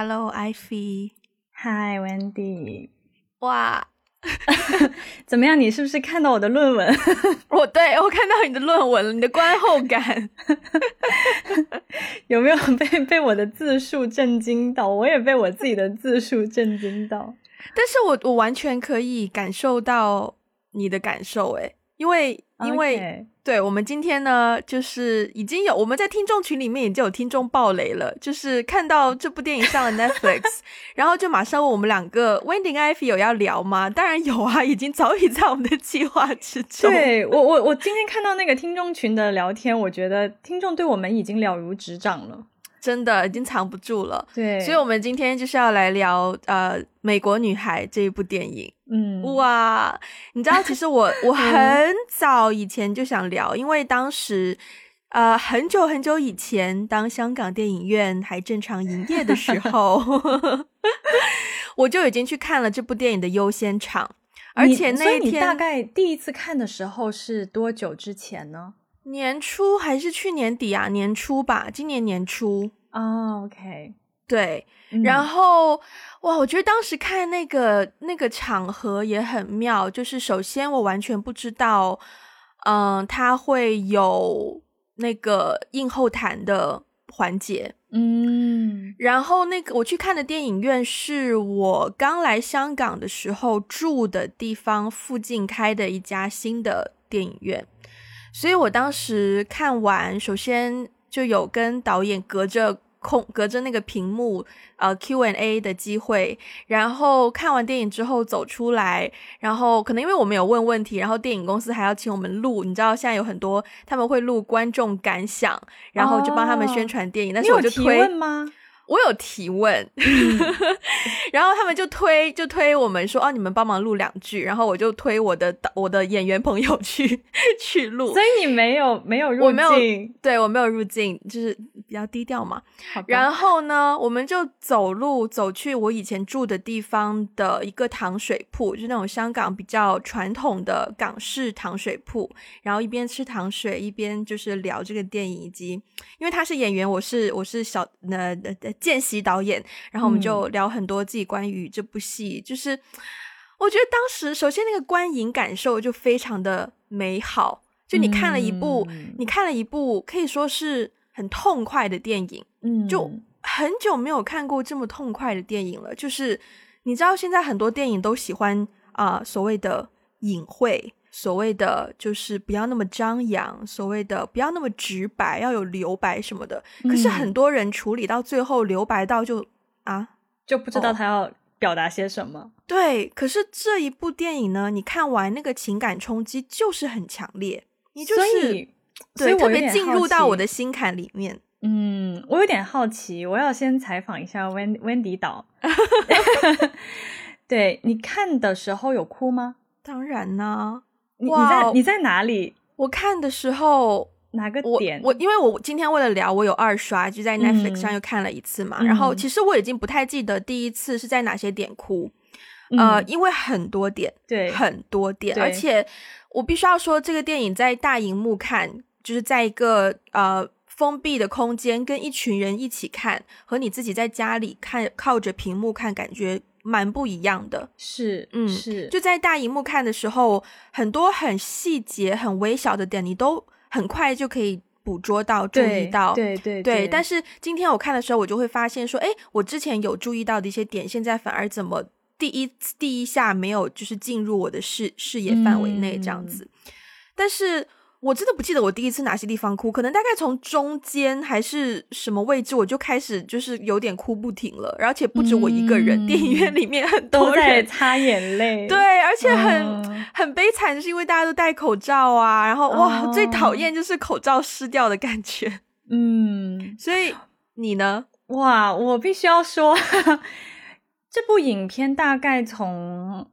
Hello, Ivy. Hi, Wendy. 哇，怎么样？你是不是看到我的论文？我对我看到你的论文了，你的观后感 有没有被被我的字数震惊到？我也被我自己的字数震惊到。但是我我完全可以感受到你的感受，诶，因为因为。对我们今天呢，就是已经有我们在听众群里面已经有听众爆雷了，就是看到这部电影上了 Netflix，然后就马上问我们两个 Wendy 跟 Ivy 有要聊吗？当然有啊，已经早已在我们的计划之中。对 我我我今天看到那个听众群的聊天，我觉得听众对我们已经了如指掌了。真的已经藏不住了，对，所以我们今天就是要来聊呃《美国女孩》这一部电影。嗯，哇，你知道其实我 我很早以前就想聊，因为当时呃很久很久以前，当香港电影院还正常营业的时候，我就已经去看了这部电影的优先场，而且那一天大概第一次看的时候是多久之前呢？年初还是去年底啊？年初吧，今年年初哦。OK，对，然后哇，我觉得当时看那个那个场合也很妙，就是首先我完全不知道，嗯，他会有那个映后谈的环节，嗯，然后那个我去看的电影院是我刚来香港的时候住的地方附近开的一家新的电影院。所以我当时看完，首先就有跟导演隔着空隔着那个屏幕，呃，Q and A 的机会。然后看完电影之后走出来，然后可能因为我们有问问题，然后电影公司还要请我们录。你知道现在有很多他们会录观众感想，然后就帮他们宣传电影。但是我就推吗？我有提问，然后他们就推就推我们说哦，你们帮忙录两句，然后我就推我的我的演员朋友去 去录，所以你没有没有入镜，对我没有入镜，就是比较低调嘛。然后呢，我们就走路走去我以前住的地方的一个糖水铺，就是那种香港比较传统的港式糖水铺，然后一边吃糖水一边就是聊这个电影，以及因为他是演员，我是我是小呃呃。见习导演，然后我们就聊很多自己关于这部戏，就是我觉得当时首先那个观影感受就非常的美好，就你看了一部，你看了一部可以说是很痛快的电影，嗯，就很久没有看过这么痛快的电影了。就是你知道现在很多电影都喜欢啊所谓的隐晦。所谓的就是不要那么张扬，所谓的不要那么直白，要有留白什么的。可是很多人处理到最后留白到就啊，就不知道他要表达些什么。对，可是这一部电影呢，你看完那个情感冲击就是很强烈，你就是对特别进入到我的心坎里面。嗯，我有点好奇，我要先采访一下温温迪导。对你看的时候有哭吗？当然呢。你你在你在哪里？我看的时候哪个点？我因为我今天为了聊，我有二刷，就在 Netflix 上又看了一次嘛。然后其实我已经不太记得第一次是在哪些点哭，呃，因为很多点，对，很多点，而且我必须要说，这个电影在大荧幕看，就是在一个呃封闭的空间，跟一群人一起看，和你自己在家里看，靠着屏幕看，感觉。蛮不一样的，是，嗯，是，就在大荧幕看的时候，很多很细节、很微小的点，你都很快就可以捕捉到、注意到，对对对。但是今天我看的时候，我就会发现说，哎，我之前有注意到的一些点，现在反而怎么第一第一下没有就是进入我的视视野范围内这样子，但是。我真的不记得我第一次哪些地方哭，可能大概从中间还是什么位置，我就开始就是有点哭不停了，而且不止我一个人，电影院里面很多人都在擦眼泪，对，而且很很悲惨，就是因为大家都戴口罩啊，然后哇，最讨厌就是口罩湿掉的感觉，嗯，所以你呢？哇，我必须要说，这部影片大概从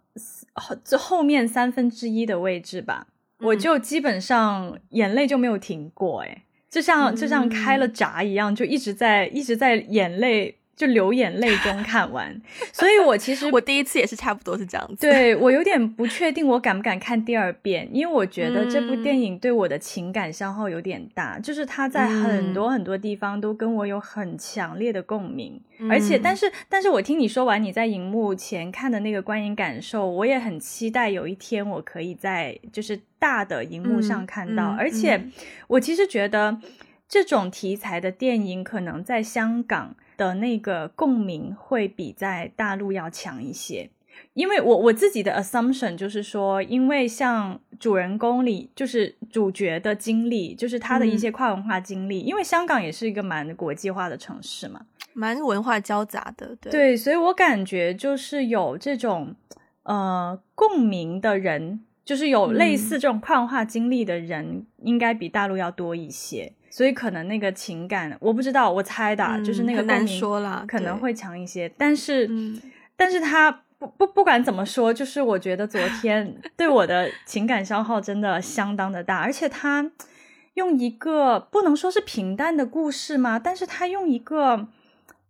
后这后面三分之一的位置吧。我就基本上眼泪就没有停过，哎，就像就像开了闸一样，就一直在一直在眼泪就流眼泪中看完，所以我其实 我第一次也是差不多是这样子。对我有点不确定，我敢不敢看第二遍？因为我觉得这部电影对我的情感消耗有点大，就是它在很多很多地方都跟我有很强烈的共鸣。而且，但是，但是我听你说完你在荧幕前看的那个观影感受，我也很期待有一天我可以在就是大的荧幕上看到。而且，我其实觉得这种题材的电影可能在香港。的那个共鸣会比在大陆要强一些，因为我我自己的 assumption 就是说，因为像主人公里就是主角的经历，就是他的一些跨文化经历，因为香港也是一个蛮国际化的城市嘛，蛮文化交杂的，对，对，所以我感觉就是有这种呃共鸣的人，就是有类似这种跨文化经历的人，应该比大陆要多一些。所以可能那个情感我不知道，我猜的，就是那个难说了，可能会强一些。但是，但是他不不不管怎么说，就是我觉得昨天 对我的情感消耗真的相当的大，而且他用一个不能说是平淡的故事吗？但是他用一个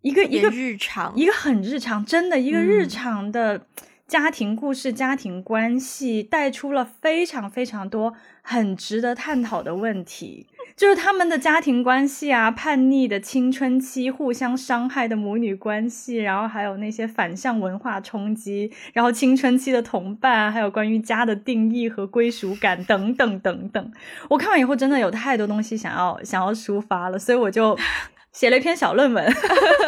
一个一个日常，一个很日常，真的一个日常的家庭故事、家庭关系，带出了非常非常多很值得探讨的问题。就是他们的家庭关系啊，叛逆的青春期，互相伤害的母女关系，然后还有那些反向文化冲击，然后青春期的同伴，还有关于家的定义和归属感等等等等。我看完以后，真的有太多东西想要想要抒发了，所以我就写了一篇小论文，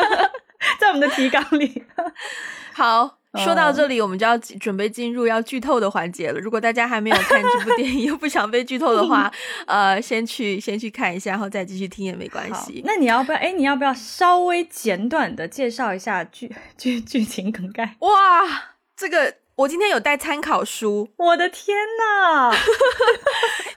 在我们的提纲里。好。说到这里，我们就要准备进入要剧透的环节了。如果大家还没有看这部 电影，又不想被剧透的话，呃，先去先去看一下，然后再继续听也没关系。那你要不要？哎，你要不要稍微简短的介绍一下剧剧剧情梗概？哇，这个我今天有带参考书。我的天呐！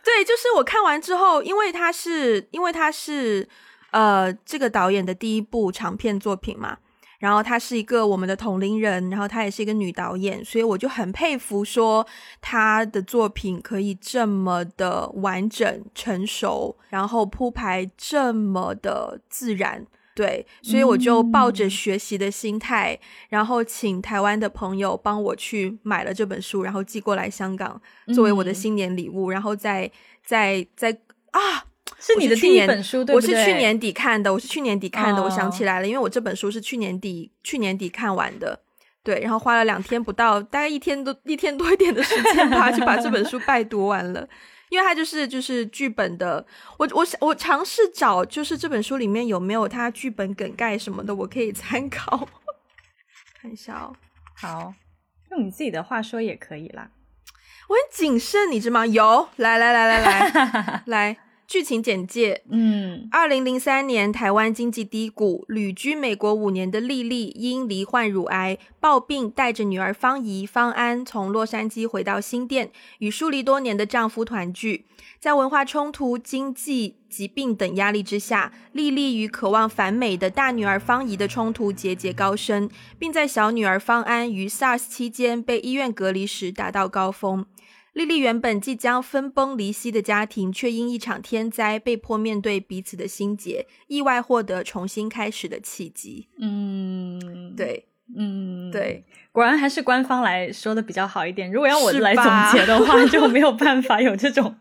对，就是我看完之后，因为它是因为它是呃这个导演的第一部长片作品嘛。然后她是一个我们的同龄人，然后她也是一个女导演，所以我就很佩服，说她的作品可以这么的完整、成熟，然后铺排这么的自然，对，所以我就抱着学习的心态，然后请台湾的朋友帮我去买了这本书，然后寄过来香港作为我的新年礼物，然后再再再啊。是你的第一本书，对不对？我是去年底看的，我是去年底看的，我想起来了，因为我这本书是去年底去年底看完的，对，然后花了两天不到，大概一天多一天多一点的时间吧，就把这本书拜读完了。因为它就是就是剧本的，我我我尝试找，就是这本书里面有没有它剧本梗概什么的，我可以参考看一下哦。好，用你自己的话说也可以啦。我很谨慎，你知道吗？有，来来来来来来。剧情简介：嗯，二零零三年台湾经济低谷，旅居美国五年的丽丽因罹患乳癌暴病，带着女儿方怡、方安从洛杉矶回到新店，与疏离多年的丈夫团聚。在文化冲突、经济疾病等压力之下，丽丽与渴望反美的大女儿方怡的冲突节节高升，并在小女儿方安于 SARS 期间被医院隔离时达到高峰。丽丽原本即将分崩离析的家庭，却因一场天灾被迫面对彼此的心结，意外获得重新开始的契机。嗯，对，嗯，对，果然还是官方来说的比较好一点。如果要我来总结的话，就没有办法有这种。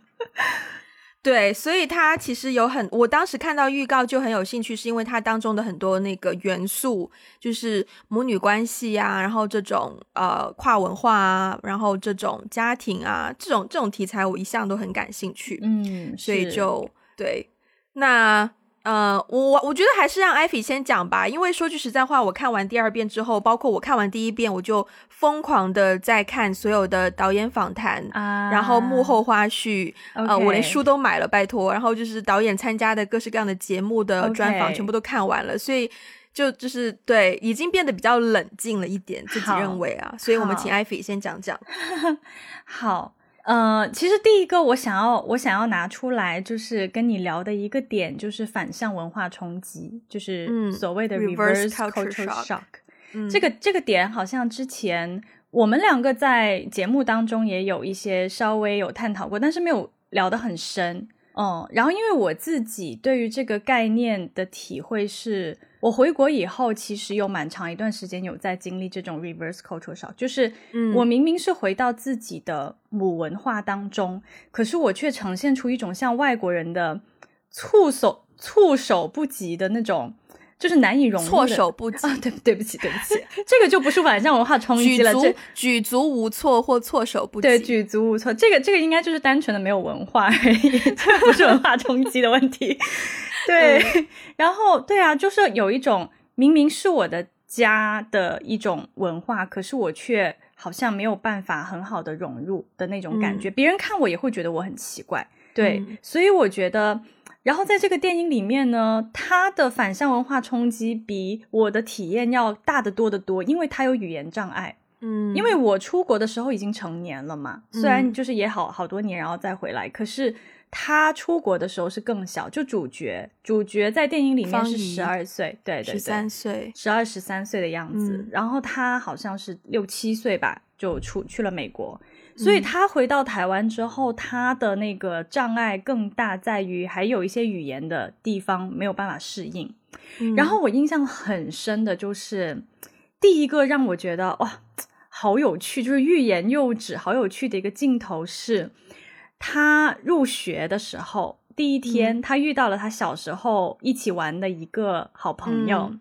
对，所以它其实有很，我当时看到预告就很有兴趣，是因为它当中的很多那个元素，就是母女关系啊，然后这种呃跨文化啊，然后这种家庭啊，这种这种题材我一向都很感兴趣，嗯，所以就对，那。呃，我我觉得还是让艾菲先讲吧，因为说句实在话，我看完第二遍之后，包括我看完第一遍，我就疯狂的在看所有的导演访谈啊，然后幕后花絮，呃，我连书都买了，拜托，然后就是导演参加的各式各样的节目的专访，全部都看完了，所以就就是对，已经变得比较冷静了一点，自己认为啊，所以我们请艾菲先讲讲，好。呃，其实第一个我想要我想要拿出来，就是跟你聊的一个点，就是反向文化冲击，就是所谓的 reverse culture shock。这个这个点好像之前我们两个在节目当中也有一些稍微有探讨过，但是没有聊得很深。嗯，然后因为我自己对于这个概念的体会是，我回国以后，其实有蛮长一段时间有在经历这种 reverse cultural shock，就是我明明是回到自己的母文化当中，可是我却呈现出一种像外国人的措手措手不及的那种。就是难以融入，措手不及啊！对，对不起，对不起，这个就不是晚上文化冲击了，举足举足无措或措手不及。对，举足无措，这个这个应该就是单纯的没有文化而已，这 不是文化冲击的问题。对，然后对啊，就是有一种明明是我的家的一种文化，可是我却好像没有办法很好的融入的那种感觉，别人看我也会觉得我很奇怪。对，所以我觉得。然后在这个电影里面呢，它的反向文化冲击比我的体验要大得多得多，因为它有语言障碍。嗯，因为我出国的时候已经成年了嘛，虽然就是也好好多年，然后再回来，可是他出国的时候是更小。就主角，主角在电影里面是十二岁，对对对，十三岁，十二十三岁的样子。然后他好像是六七岁吧，就出去了美国。所以他回到台湾之后，他的那个障碍更大，在于还有一些语言的地方没有办法适应。然后我印象很深的就是，第一个让我觉得哇，好有趣，就是欲言又止，好有趣的一个镜头是，他入学的时候。第一天，他遇到了他小时候一起玩的一个好朋友，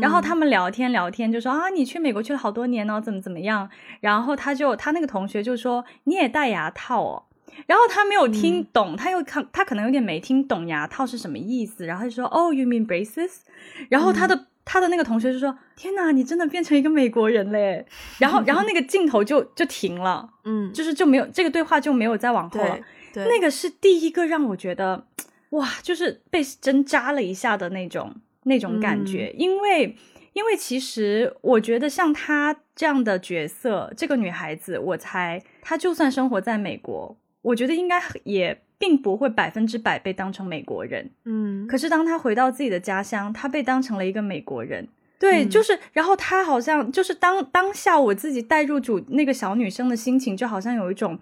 然后他们聊天聊天，就说啊，你去美国去了好多年哦，怎么怎么样？然后他就他那个同学就说你也戴牙套哦，然后他没有听懂，他又看他可能有点没听懂牙套是什么意思，然后就说哦，you mean braces？然后他的他的那个同学就说天哪，你真的变成一个美国人嘞！然后然后那个镜头就就停了，嗯，就是就没有这个对话就没有再往后了。那个是第一个让我觉得，哇，就是被针扎了一下的那种那种感觉，因为因为其实我觉得像她这样的角色，这个女孩子，我猜她就算生活在美国，我觉得应该也并不会百分之百被当成美国人，嗯。可是当他回到自己的家乡，他被当成了一个美国人，对，就是，然后他好像就是当当下我自己带入主那个小女生的心情，就好像有一种。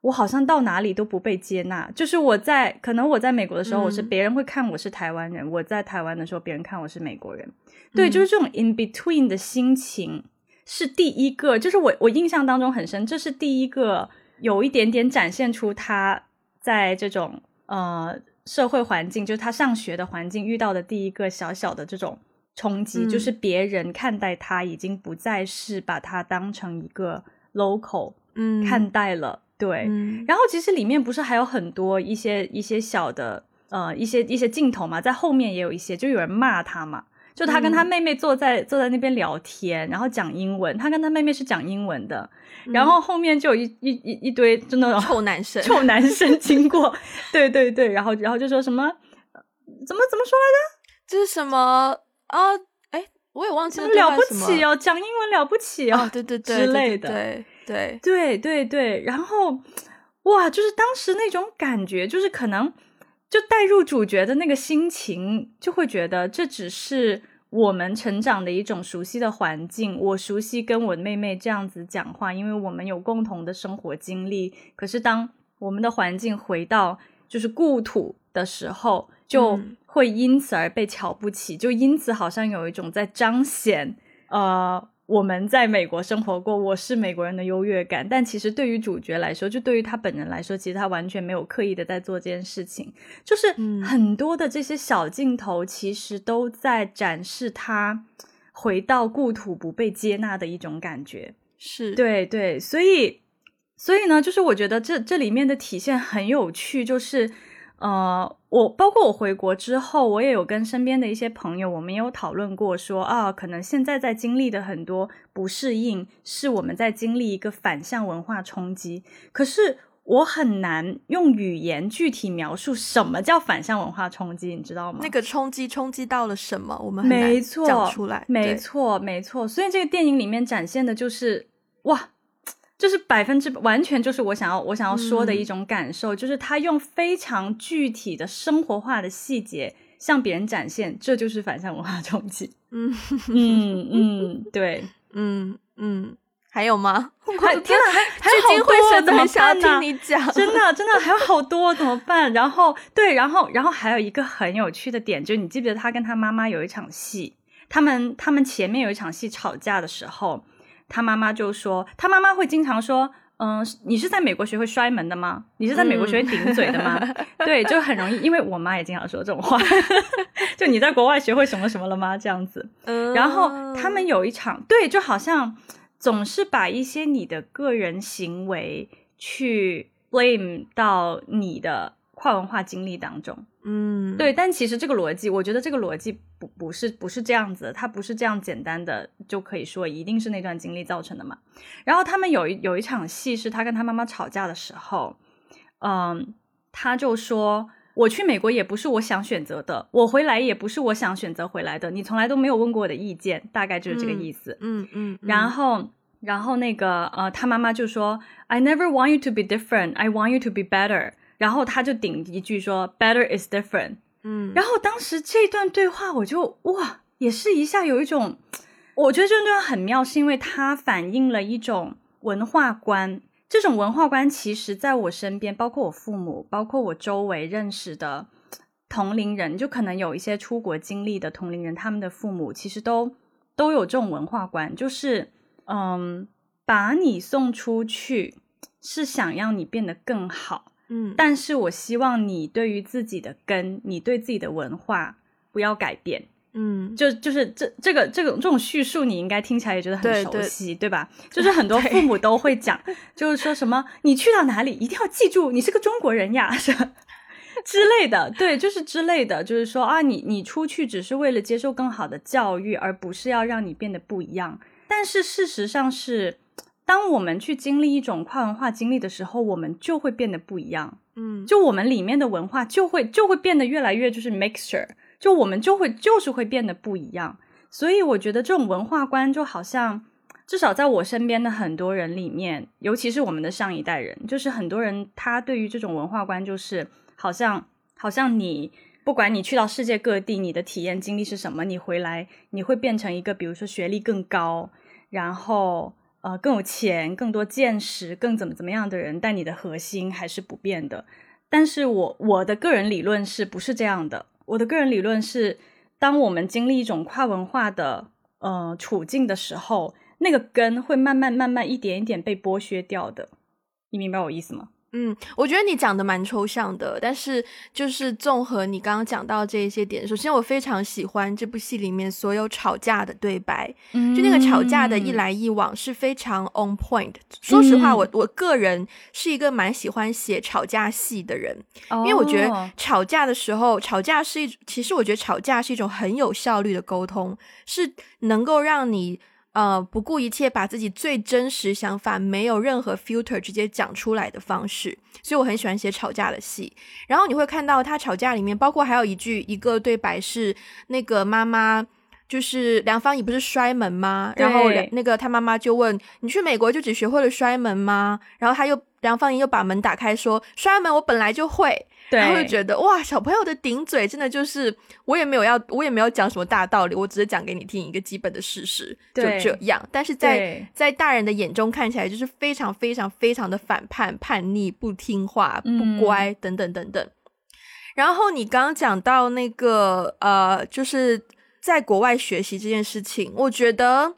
我好像到哪里都不被接纳，就是我在可能我在美国的时候，我是别人会看我是台湾人；我在台湾的时候，别人看我是美国人。对，就是这种 in between 的心情是第一个，就是我我印象当中很深，这是第一个有一点点展现出他在这种呃社会环境，就是他上学的环境遇到的第一个小小的这种冲击，就是别人看待他已经不再是把他当成一个 local 嗯。看待了。对，然后其实里面不是还有很多一些一些小的呃一些一些镜头嘛，在后面也有一些，就有人骂他嘛，就他跟他妹妹坐在坐在那边聊天，然后讲英文，他跟他妹妹是讲英文的，然后后面就有一一一一堆就那种臭男生 臭男生经过，对对对，然后然后就说什么怎么怎么说来着？这是什么啊？哎，我也忘记了，了不起哦，讲英文了不起哦，对对对之类的，对。对对对对，然后哇，就是当时那种感觉，就是可能就带入主角的那个心情，就会觉得这只是我们成长的一种熟悉的环境。我熟悉跟我妹妹这样子讲话，因为我们有共同的生活经历。可是当我们的环境回到就是故土的时候，就会因此而被瞧不起，就因此好像有一种在彰显呃。我们在美国生活过，我是美国人的优越感，但其实对于主角来说，就对于他本人来说，其实他完全没有刻意的在做这件事情，就是很多的这些小镜头，其实都在展示他回到故土不被接纳的一种感觉。是对对，所以所以呢，就是我觉得这这里面的体现很有趣，就是。呃，我包括我回国之后，我也有跟身边的一些朋友，我们也有讨论过，说啊，可能现在在经历的很多不适应，是我们在经历一个反向文化冲击。可是我很难用语言具体描述什么叫反向文化冲击，你知道吗？那个冲击冲击到了什么？我们没错讲出来，没错，没错。所以这个电影里面展现的就是哇。就是百分之完全就是我想要我想要说的一种感受，就是他用非常具体的生活化的细节向别人展现，这就是反向文化冲击。嗯嗯嗯，对，嗯嗯，还有吗？还天哪，还还有好多，怎么办呢？听你讲，真的真 的还有好多，怎么办？然后对，然后然后还有一个很有趣的点，就是你记不记得他跟他妈妈有一场戏？他们他们前面有一场戏吵架的时候，他妈妈就说，他妈妈会经常说。嗯，你是在美国学会摔门的吗？你是在美国学会顶嘴的吗？对，就很容易，因为我妈也经常说这种话。就你在国外学会什么什么了吗？这样子。然后他们有一场，对，就好像总是把一些你的个人行为去 blame 到你的。跨文化经历当中，嗯，对，但其实这个逻辑，我觉得这个逻辑不不是不是这样子，它不是这样简单的就可以说一定是那段经历造成的嘛。然后他们有一有一场戏是他跟他妈妈吵架的时候，嗯，他就说我去美国也不是我想选择的，我回来也不是我想选择回来的，你从来都没有问过我的意见，大概就是这个意思。嗯嗯，然后然后那个呃，他妈妈就说，I never want you to be different, I want you to be better。然后他就顶一句说，Better is different。嗯，然后当时这段对话，我就哇，也是一下有一种，我觉得这段很妙，是因为它反映了一种文化观。这种文化观其实在我身边，包括我父母，包括我周围认识的同龄人，就可能有一些出国经历的同龄人，他们的父母其实都都有这种文化观，就是嗯，把你送出去是想要你变得更好。嗯，但是我希望你对于自己的根，你对自己的文化不要改变。嗯，就就是这这个这种这种叙述，你应该听起来也觉得很熟悉，对吧？就是很多父母 都会讲，就是说什么你去到哪里一定要记住你是个中国人呀，是之类的。对，就是之类的，就是说啊，你你出去只是为了接受更好的教育，而不是要让你变得不一样。但是事实上是。当我们去经历一种跨文化经历的时候，我们就会变得不一样。嗯，就我们里面的文化就会就会变得越来越就是 mixture，就我们就会就是会变得不一样。所以我觉得这种文化观就好像，至少在我身边的很多人里面，尤其是我们的上一代人，就是很多人他对于这种文化观就是好像好像你不管你去到世界各地，你的体验经历是什么，你回来你会变成一个比如说学历更高，然后。呃，更有钱、更多见识、更怎么怎么样的人，但你的核心还是不变的。但是我我的个人理论是不是这样的？我的个人理论是，当我们经历一种跨文化的呃处境的时候，那个根会慢慢慢慢一点一点被剥削掉的。你明白我意思吗？嗯，我觉得你讲的蛮抽象的，但是就是综合你刚刚讲到这一些点，首先我非常喜欢这部戏里面所有吵架的对白，就那个吵架的一来一往是非常 on point。说实话，我我个人是一个蛮喜欢写吵架戏的人，因为我觉得。吵架的时候，吵架是一，其实我觉得吵架是一种很有效率的沟通，是能够让你。呃，不顾一切把自己最真实想法，没有任何 filter 直接讲出来的方式，所以我很喜欢写吵架的戏。然后你会看到他吵架里面，包括还有一句一个对白是那个妈妈，就是梁芳，怡不是摔门吗？然后那个他妈妈就问你去美国就只学会了摔门吗？然后他又梁芳怡又把门打开说摔门我本来就会。然后就觉得哇，小朋友的顶嘴真的就是我也没有要，我也没有讲什么大道理，我只是讲给你听一个基本的事实，就这样。但是在在大人的眼中看起来就是非常非常非常的反叛、叛逆、不听话、不乖等等等等。然后你刚刚讲到那个呃，就是在国外学习这件事情，我觉得。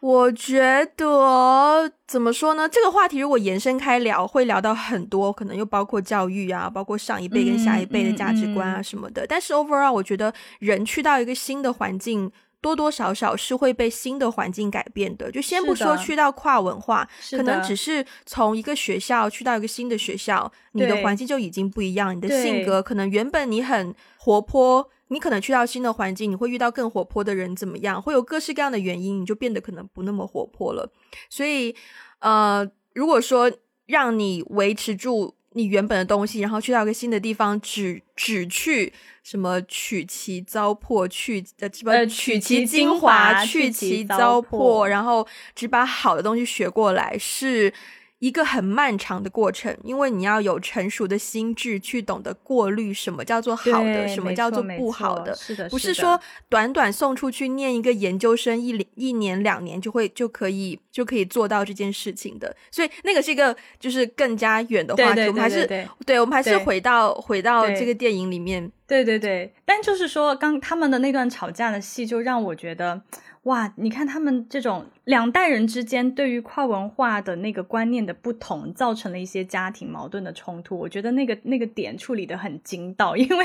我觉得怎么说呢？这个话题如果延伸开聊，会聊到很多，可能又包括教育啊，包括上一辈跟下一辈的价值观啊什么的。但是 overall，我觉得人去到一个新的环境，多多少少是会被新的环境改变的。就先不说去到跨文化，可能只是从一个学校去到一个新的学校，你的环境就已经不一样，你的性格可能原本你很活泼。你可能去到新的环境，你会遇到更活泼的人，怎么样？会有各式各样的原因，你就变得可能不那么活泼了。所以，呃，如果说让你维持住你原本的东西，然后去到一个新的地方，只只去什么取其糟粕，去呃什么取其精华，去其糟粕，然后只把好的东西学过来，是。一个很漫长的过程，因为你要有成熟的心智去懂得过滤什么叫做好的，什么叫做不好的。是的，不是说短短送出去念一个研究生一一年两年就会就可以就可以做到这件事情的。所以那个是一个就是更加远的话题。我们还是对，我们还是回到回到这个电影里面。对对对，但就是说，刚他们的那段吵架的戏，就让我觉得，哇，你看他们这种两代人之间对于跨文化的那个观念的不同，造成了一些家庭矛盾的冲突。我觉得那个那个点处理的很精到，因为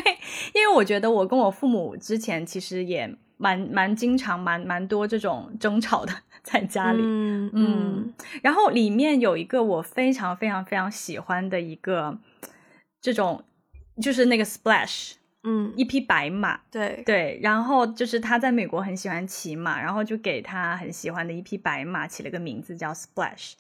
因为我觉得我跟我父母之前其实也蛮蛮经常蛮蛮多这种争吵的在家里，嗯嗯，然后里面有一个我非常非常非常喜欢的一个这种，就是那个 Splash。嗯，一匹白马，对对，然后就是他在美国很喜欢骑马，然后就给他很喜欢的一匹白马起了个名字叫 Splash。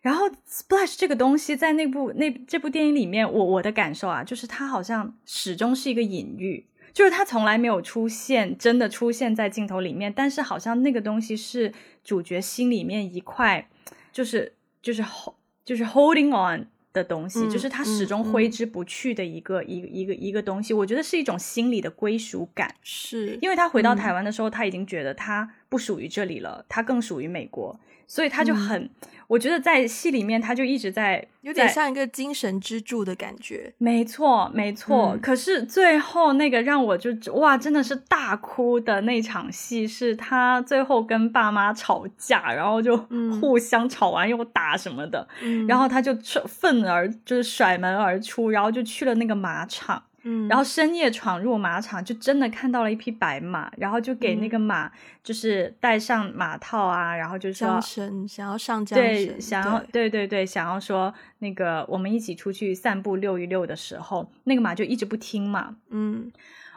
然后 Splash 这个东西在那部那这部电影里面，我我的感受啊，就是它好像始终是一个隐喻，就是它从来没有出现，真的出现在镜头里面，但是好像那个东西是主角心里面一块，就是就是 hold 就是 holding on。的东西，就是他始终挥之不去的一个一个一个一个东西，我觉得是一种心理的归属感。是因为他回到台湾的时候，他已经觉得他不属于这里了，他更属于美国。所以他就很，我觉得在戏里面他就一直在有点像一个精神支柱的感觉。没错，没错。可是最后那个让我就哇，真的是大哭的那场戏，是他最后跟爸妈吵架，然后就互相吵完又打什么的，然后他就愤而就是甩门而出，然后就去了那个马场。嗯，然后深夜闯入马场，就真的看到了一匹白马，然后就给那个马就是戴上马套啊，然后就说想要上缰对，想要对对对，想要说那个我们一起出去散步溜一溜的时候，那个马就一直不听嘛，嗯，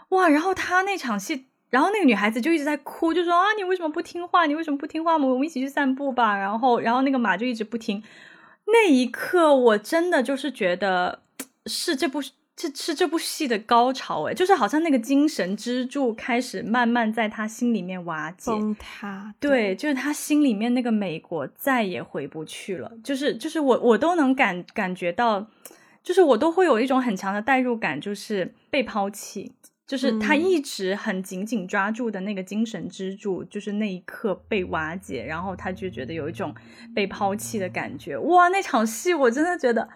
哇，然后他那场戏，然后那个女孩子就一直在哭，就说啊，你为什么不听话？你为什么不听话？我们一起去散步吧。然后，然后那个马就一直不听。那一刻，我真的就是觉得 是这部。这是这部戏的高潮哎，就是好像那个精神支柱开始慢慢在他心里面瓦解崩塌，对，就是他心里面那个美国再也回不去了。就是就是我我都能感感觉到，就是我都会有一种很强的代入感，就是被抛弃，就是他一直很紧紧抓住的那个精神支柱，就是那一刻被瓦解，然后他就觉得有一种被抛弃的感觉。哇，那场戏我真的觉得。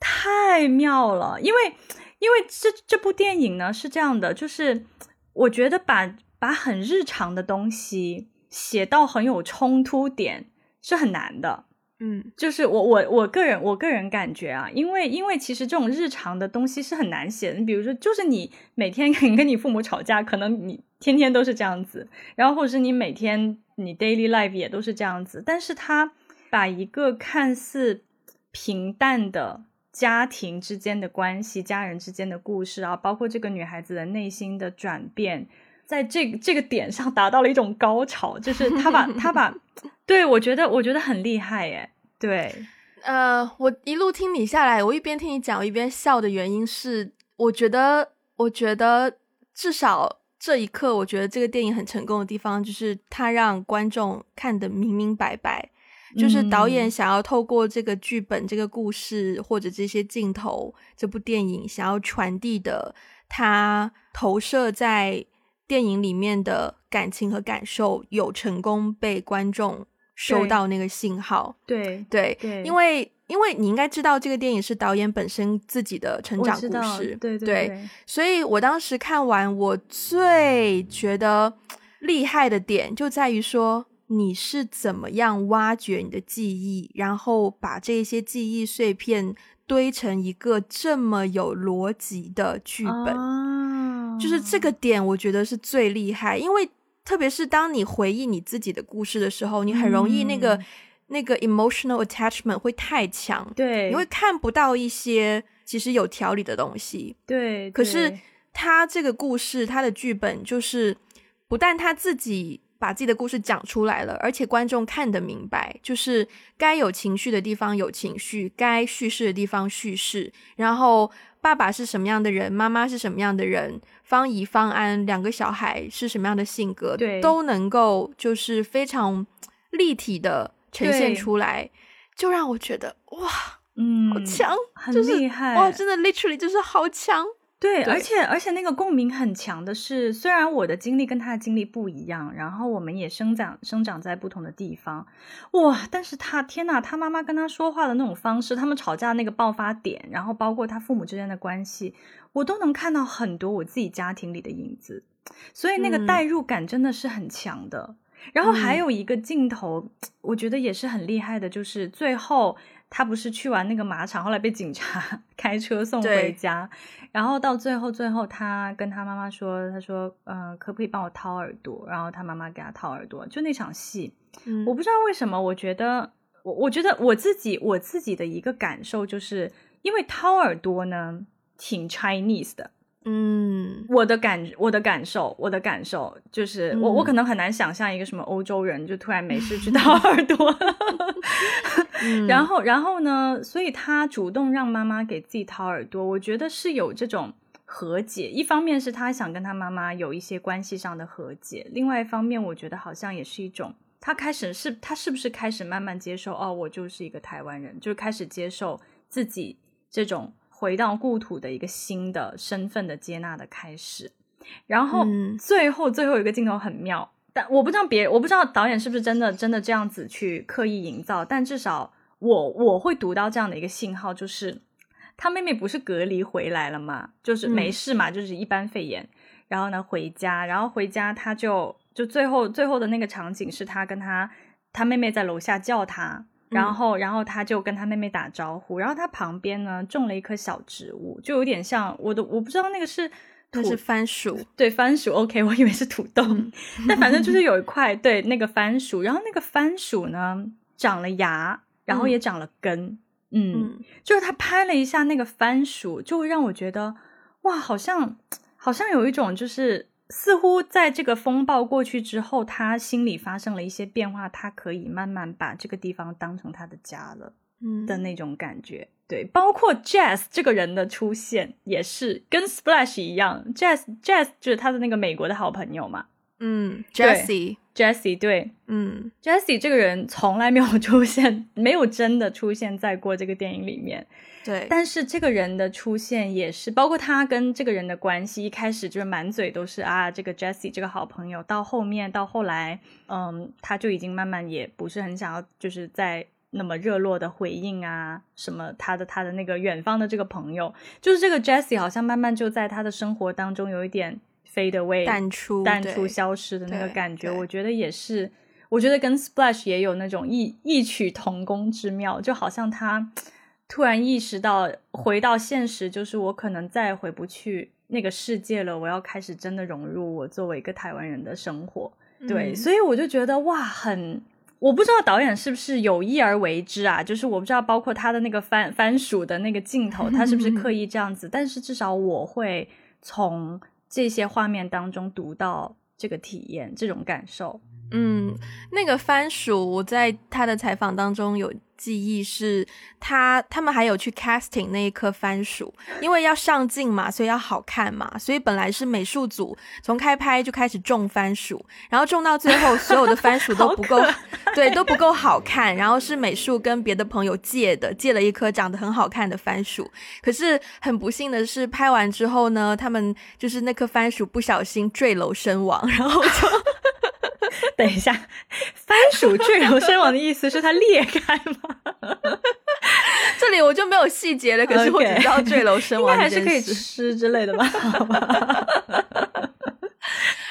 太妙了，因为因为这这部电影呢是这样的，就是我觉得把把很日常的东西写到很有冲突点是很难的，嗯，就是我我我个人我个人感觉啊，因为因为其实这种日常的东西是很难写的，你比如说就是你每天 跟跟你父母吵架，可能你天天都是这样子，然后或者是你每天你 daily life 也都是这样子，但是他把一个看似平淡的。家庭之间的关系，家人之间的故事啊，包括这个女孩子的内心的转变，在这个这个点上达到了一种高潮，就是她把她把，对我觉得我觉得很厉害耶，对，呃，我一路听你下来，我一边听你讲，我一边笑的原因是，我觉得我觉得至少这一刻，我觉得这个电影很成功的地方，就是它让观众看得明明白白。就是导演想要透过这个剧本、这个故事或者这些镜头，这部电影想要传递的，他投射在电影里面的感情和感受，有成功被观众收到那个信号。对对对，因为因为你应该知道，这个电影是导演本身自己的成长故事。对对，所以我当时看完，我最觉得 厉害的点就在于说。你是怎么样挖掘你的记忆，然后把这些记忆碎片堆成一个这么有逻辑的剧本？就是这个点，我觉得是最厉害。因为特别是当你回忆你自己的故事的时候，你很容易那个那个 emotional attachment 会太强，对，你会看不到一些其实有条理的东西。对，可是他这个故事，他的剧本就是不但他自己。把自己的故事讲出来了，而且观众看得明白，就是该有情绪的地方有情绪，该叙事的地方叙事。然后爸爸是什么样的人，妈妈是什么样的人，方怡、方安两个小孩是什么样的性格，对，都能够就是非常立体的呈现出来，就让我觉得哇，嗯，好强，很厉害，哇，真的 literally 就是好强。对，而且而且那个共鸣很强的是，虽然我的经历跟他的经历不一样，然后我们也生长生长在不同的地方，哇！但是他天呐，他妈妈跟他说话的那种方式，他们吵架那个爆发点，然后包括他父母之间的关系，我都能看到很多我自己家庭里的影子，所以那个代入感真的是很强的。然后还有一个镜头，我觉得也是很厉害的，就是最后。他不是去完那个马场，后来被警察 开车送回家，然后到最后，最后他跟他妈妈说：“他说，呃，可不可以帮我掏耳朵？”然后他妈妈给他掏耳朵。就那场戏，我不知道为什么，我觉得，我我觉得我自己我自己的一个感受，就是因为掏耳朵呢，挺 Chinese 的。嗯，我的感我的感受，我的感受就是，我我可能很难想象一个什么欧洲人就突然没事去掏 耳朵，然后然后呢，所以他主动让妈妈给自己掏耳朵，我觉得是有这种和解。一方面是他想跟他妈妈有一些关系上的和解，另外一方面我觉得好像也是一种，他开始是他是不是开始慢慢接受哦，我就是一个台湾人，就是开始接受自己这种。回到故土的一个新的身份的接纳的开始，然后最后最后一个镜头很妙，但我不知道别我不知道导演是不是真的真的这样子去刻意营造，但至少我我会读到这样的一个信号，就是他妹妹不是隔离回来了嘛，就是没事嘛，就是一般肺炎，然后呢回家，然后回家他就就最后最后的那个场景是他跟他他妹妹在楼下叫他。然后，然后他就跟他妹妹打招呼，然后他旁边呢种了一棵小植物，就有点像我的，我不知道那个是，那是番薯，对，番薯。OK，我以为是土豆，但反正就是 有一块对那个番薯，然后那个番薯呢长了芽，然后也长了根，嗯，就是他拍了一下那个番薯，就会让我觉得哇，好像好像有一种就是。似乎在这个风暴过去之后，他心里发生了一些变化，他可以慢慢把这个地方当成他的家了，嗯的那种感觉。对，包括 Jazz 这个人的出现也是跟 Splash 一样，Jazz Jazz 就是他的那个美国的好朋友嘛。嗯，Jesse Jesse 对，嗯，Jesse 这个人从来没有出现，没有真的出现在过这个电影里面。对，但是这个人的出现也是，包括他跟这个人的关系，一开始就是满嘴都是啊，这个 Jesse 这个好朋友，到后面到后来，嗯，他就已经慢慢也不是很想要，就是在那么热络的回应啊，什么他的他的那个远方的这个朋友，就是这个 Jesse 好像慢慢就在他的生活当中有一点 fade away 淡出淡出消失的那个感觉，我觉得也是，我觉得跟 Splash 也有那种异异曲同工之妙，就好像他。突然意识到，回到现实，就是我可能再也回不去那个世界了。我要开始真的融入我作为一个台湾人的生活。对，所以我就觉得哇，很，我不知道导演是不是有意而为之啊？就是我不知道，包括他的那个番番薯的那个镜头，他是不是刻意这样子？但是至少我会从这些画面当中读到这个体验，这种感受。嗯，那个番薯，我在他的采访当中有。记忆是他，他们还有去 casting 那一颗番薯，因为要上镜嘛，所以要好看嘛，所以本来是美术组从开拍就开始种番薯，然后种到最后，所有的番薯都不够，对，都不够好看，然后是美术跟别的朋友借的，借了一颗长得很好看的番薯，可是很不幸的是，拍完之后呢，他们就是那颗番薯不小心坠楼身亡，然后就。等一下，番薯坠楼身亡的意思是它裂开吗？这里我就没有细节了，可是我只知道坠楼身亡还是可以吃之类的 吧。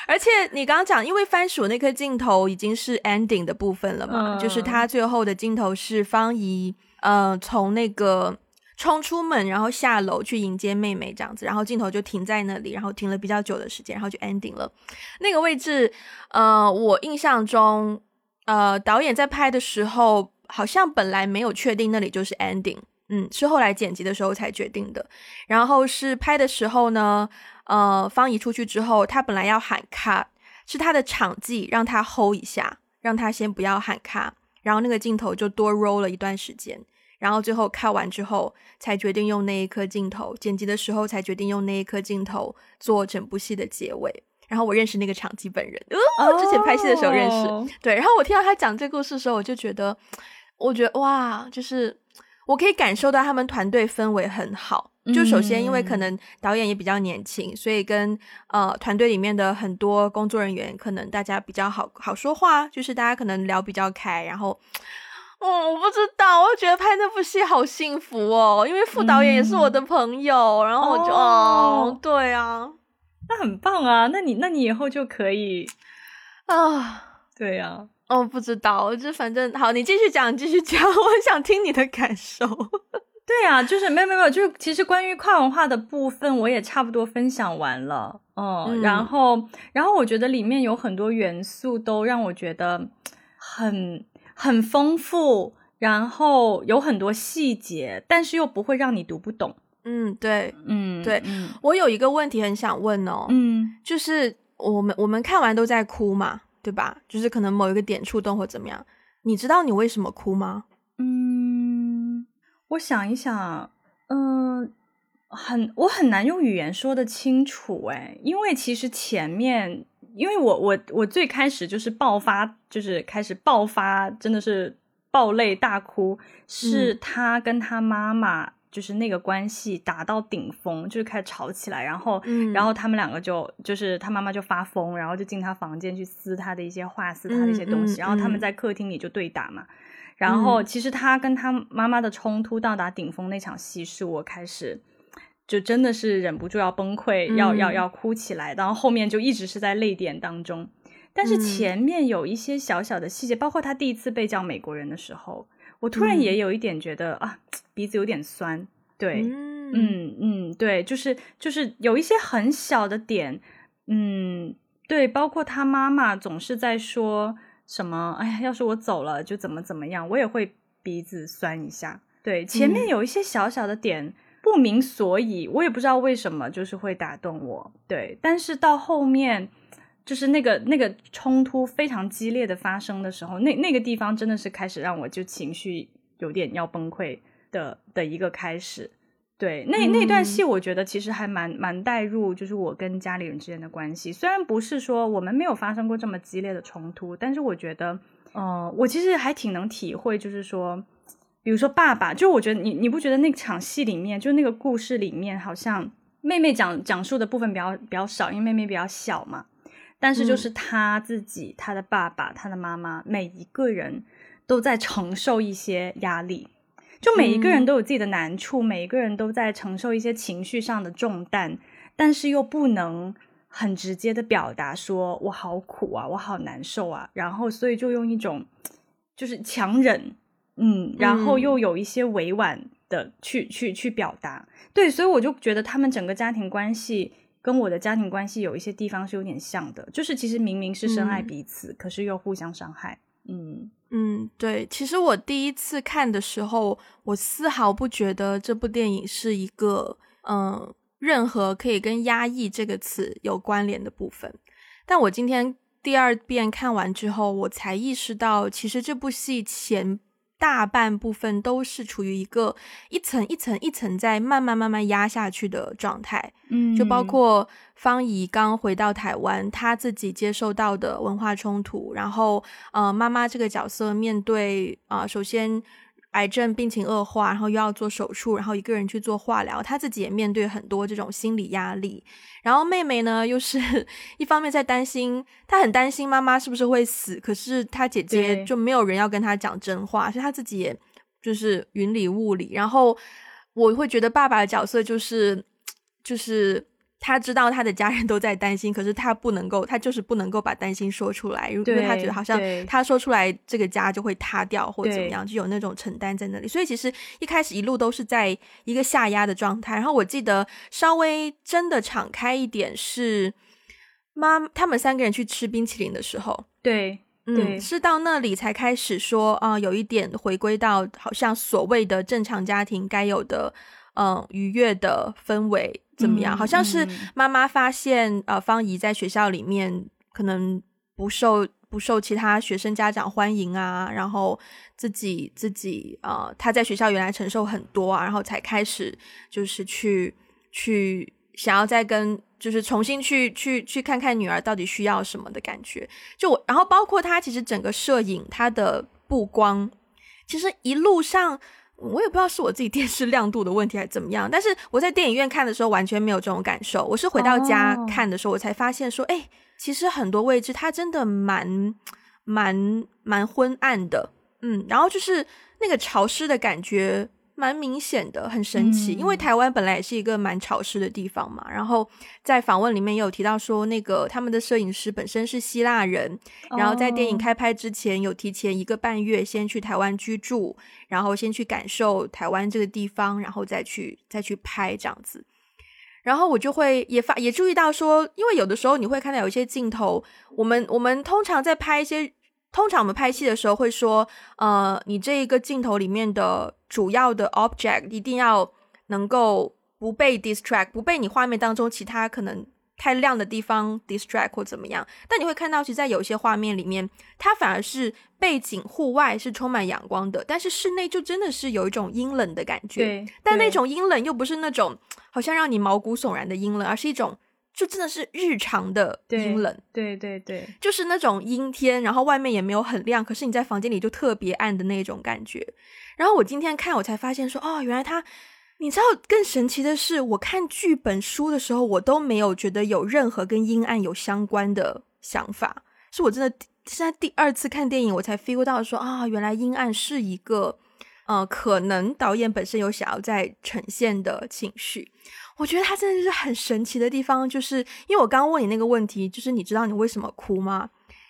而且你刚刚讲，因为番薯那颗镜头已经是 ending 的部分了嘛，就是它最后的镜头是方怡，呃，从那个。冲出门，然后下楼去迎接妹妹，这样子，然后镜头就停在那里，然后停了比较久的时间，然后就 ending 了。那个位置，呃，我印象中，呃，导演在拍的时候，好像本来没有确定那里就是 ending，嗯，是后来剪辑的时候才决定的。然后是拍的时候呢，呃，方怡出去之后，他本来要喊 cut，是他的场记让他 hold 一下，让他先不要喊 cut，然后那个镜头就多 roll 了一段时间。然后最后看完之后，才决定用那一颗镜头剪辑的时候，才决定用那一颗镜头做整部戏的结尾。然后我认识那个场记本人，哦，之前拍戏的时候认识。对，然后我听到他讲这故事的时候，我就觉得，我觉得哇，就是我可以感受到他们团队氛围很好。就首先因为可能导演也比较年轻，所以跟呃团队里面的很多工作人员可能大家比较好好说话，就是大家可能聊比较开，然后。嗯，我不知道，我觉得拍那部戏好幸福哦，因为副导演也是我的朋友，然后我就哦，对啊，那很棒啊，那你那你以后就可以啊，对呀，哦，不知道，就反正好，你继续讲，继续讲，我很想听你的感受。对啊，就是没有没有没有，就是其实关于跨文化的部分，我也差不多分享完了，嗯，然后然后我觉得里面有很多元素都让我觉得很。很丰富，然后有很多细节，但是又不会让你读不懂。嗯，对，嗯，对。我有一个问题很想问哦，嗯，就是我们我们看完都在哭嘛，对吧？就是可能某一个点触动或怎么样，你知道你为什么哭吗？嗯，我想一想，嗯，很我很难用语言说的清楚，哎，因为其实前面。因为我我我最开始就是爆发，就是开始爆发，真的是爆泪大哭，是他跟他妈妈就是那个关系达到顶峰，就是开始吵起来，然后然后他们两个就就是他妈妈就发疯，然后就进他房间去撕他的一些画，撕他的一些东西，然后他们在客厅里就对打嘛，然后其实他跟他妈妈的冲突到达顶峰那场戏是我开始。就真的是忍不住要崩溃，要要要哭起来，然后后面就一直是在泪点当中。但是前面有一些小小的细节，包括他第一次被叫美国人的时候，我突然也有一点觉得啊，鼻子有点酸。对，嗯嗯，对，就是就是有一些很小的点，嗯，对，包括他妈妈总是在说什么，哎呀，要是我走了就怎么怎么样，我也会鼻子酸一下。对，前面有一些小小的点。不明所以，我也不知道为什么，就是会打动我。对，但是到后面，就是那个那个冲突非常激烈的发生的时候，那那个地方真的是开始让我就情绪有点要崩溃的的一个开始。对，那那段戏我觉得其实还蛮蛮带入，就是我跟家里人之间的关系。虽然不是说我们没有发生过这么激烈的冲突，但是我觉得，呃，我其实还挺能体会，就是说。比如说爸爸，就我觉得你你不觉得那场戏里面，就那个故事里面，好像妹妹讲讲述的部分比较比较少，因为妹妹比较小嘛。但是就是他自己、他的爸爸、他的妈妈，每一个人都在承受一些压力，就每一个人都有自己的难处，每一个人都在承受一些情绪上的重担，但是又不能很直接的表达说“我好苦啊，我好难受啊”，然后所以就用一种就是强忍。嗯，然后又有一些委婉的去去去表达，对，所以我就觉得他们整个家庭关系跟我的家庭关系有一些地方是有点像的，就是其实明明是深爱彼此，可是又互相伤害。嗯嗯，对，其实我第一次看的时候，我丝毫不觉得这部电影是一个嗯任何可以跟压抑这个词有关联的部分，但我今天第二遍看完之后，我才意识到，其实这部戏前。大半部分都是处于一个一层一层一层在慢慢慢慢压下去的状态，嗯，就包括方怡刚回到台湾，他自己接受到的文化冲突，然后呃，妈妈这个角色面对啊，首先。癌症病情恶化，然后又要做手术，然后一个人去做化疗，他自己也面对很多这种心理压力。然后妹妹呢，又是 一方面在担心，她很担心妈妈是不是会死，可是她姐姐就没有人要跟她讲真话，所以她自己也就是云里雾里。然后我会觉得爸爸的角色就是 就是。他知道他的家人都在担心，可是他不能够，他就是不能够把担心说出来，因为他觉得好像他说出来，这个家就会塌掉或怎么样，就有那种承担在那里。所以其实一开始一路都是在一个下压的状态。然后我记得稍微真的敞开一点是妈，他们三个人去吃冰淇淋的时候，对，嗯，是到那里才开始说啊，有一点回归到好像所谓的正常家庭该有的嗯愉悦的氛围。怎么样？好像是妈妈发现，呃，方怡在学校里面可能不受不受其他学生家长欢迎啊，然后自己自己呃，她在学校原来承受很多啊，然后才开始就是去去想要再跟就是重新去去去看看女儿到底需要什么的感觉。就我，然后包括他其实整个摄影他的布光，其实一路上。我也不知道是我自己电视亮度的问题还是怎么样，但是我在电影院看的时候完全没有这种感受。我是回到家看的时候，我才发现说，哎，其实很多位置它真的蛮蛮蛮昏暗的，嗯，然后就是那个潮湿的感觉。蛮明显的，很神奇，因为台湾本来也是一个蛮潮湿的地方嘛。然后在访问里面也有提到说，那个他们的摄影师本身是希腊人，然后在电影开拍之前有提前一个半月先去台湾居住，然后先去感受台湾这个地方，然后再去再去拍这样子。然后我就会也发也注意到说，因为有的时候你会看到有一些镜头，我们我们通常在拍一些。通常我们拍戏的时候会说，呃，你这一个镜头里面的主要的 object 一定要能够不被 distract，不被你画面当中其他可能太亮的地方 distract 或怎么样。但你会看到，其实在有些画面里面，它反而是背景户外是充满阳光的，但是室内就真的是有一种阴冷的感觉。对，但那种阴冷又不是那种好像让你毛骨悚然的阴冷，而是一种。就真的是日常的阴冷，对对对，就是那种阴天，然后外面也没有很亮，可是你在房间里就特别暗的那种感觉。然后我今天看，我才发现说，哦，原来他，你知道更神奇的是，我看剧本书的时候，我都没有觉得有任何跟阴暗有相关的想法，是我真的现在第二次看电影，我才 feel 到说，啊，原来阴暗是一个，呃，可能导演本身有想要在呈现的情绪。我觉得他真的是很神奇的地方，就是因为我刚刚问你那个问题，就是你知道你为什么哭吗？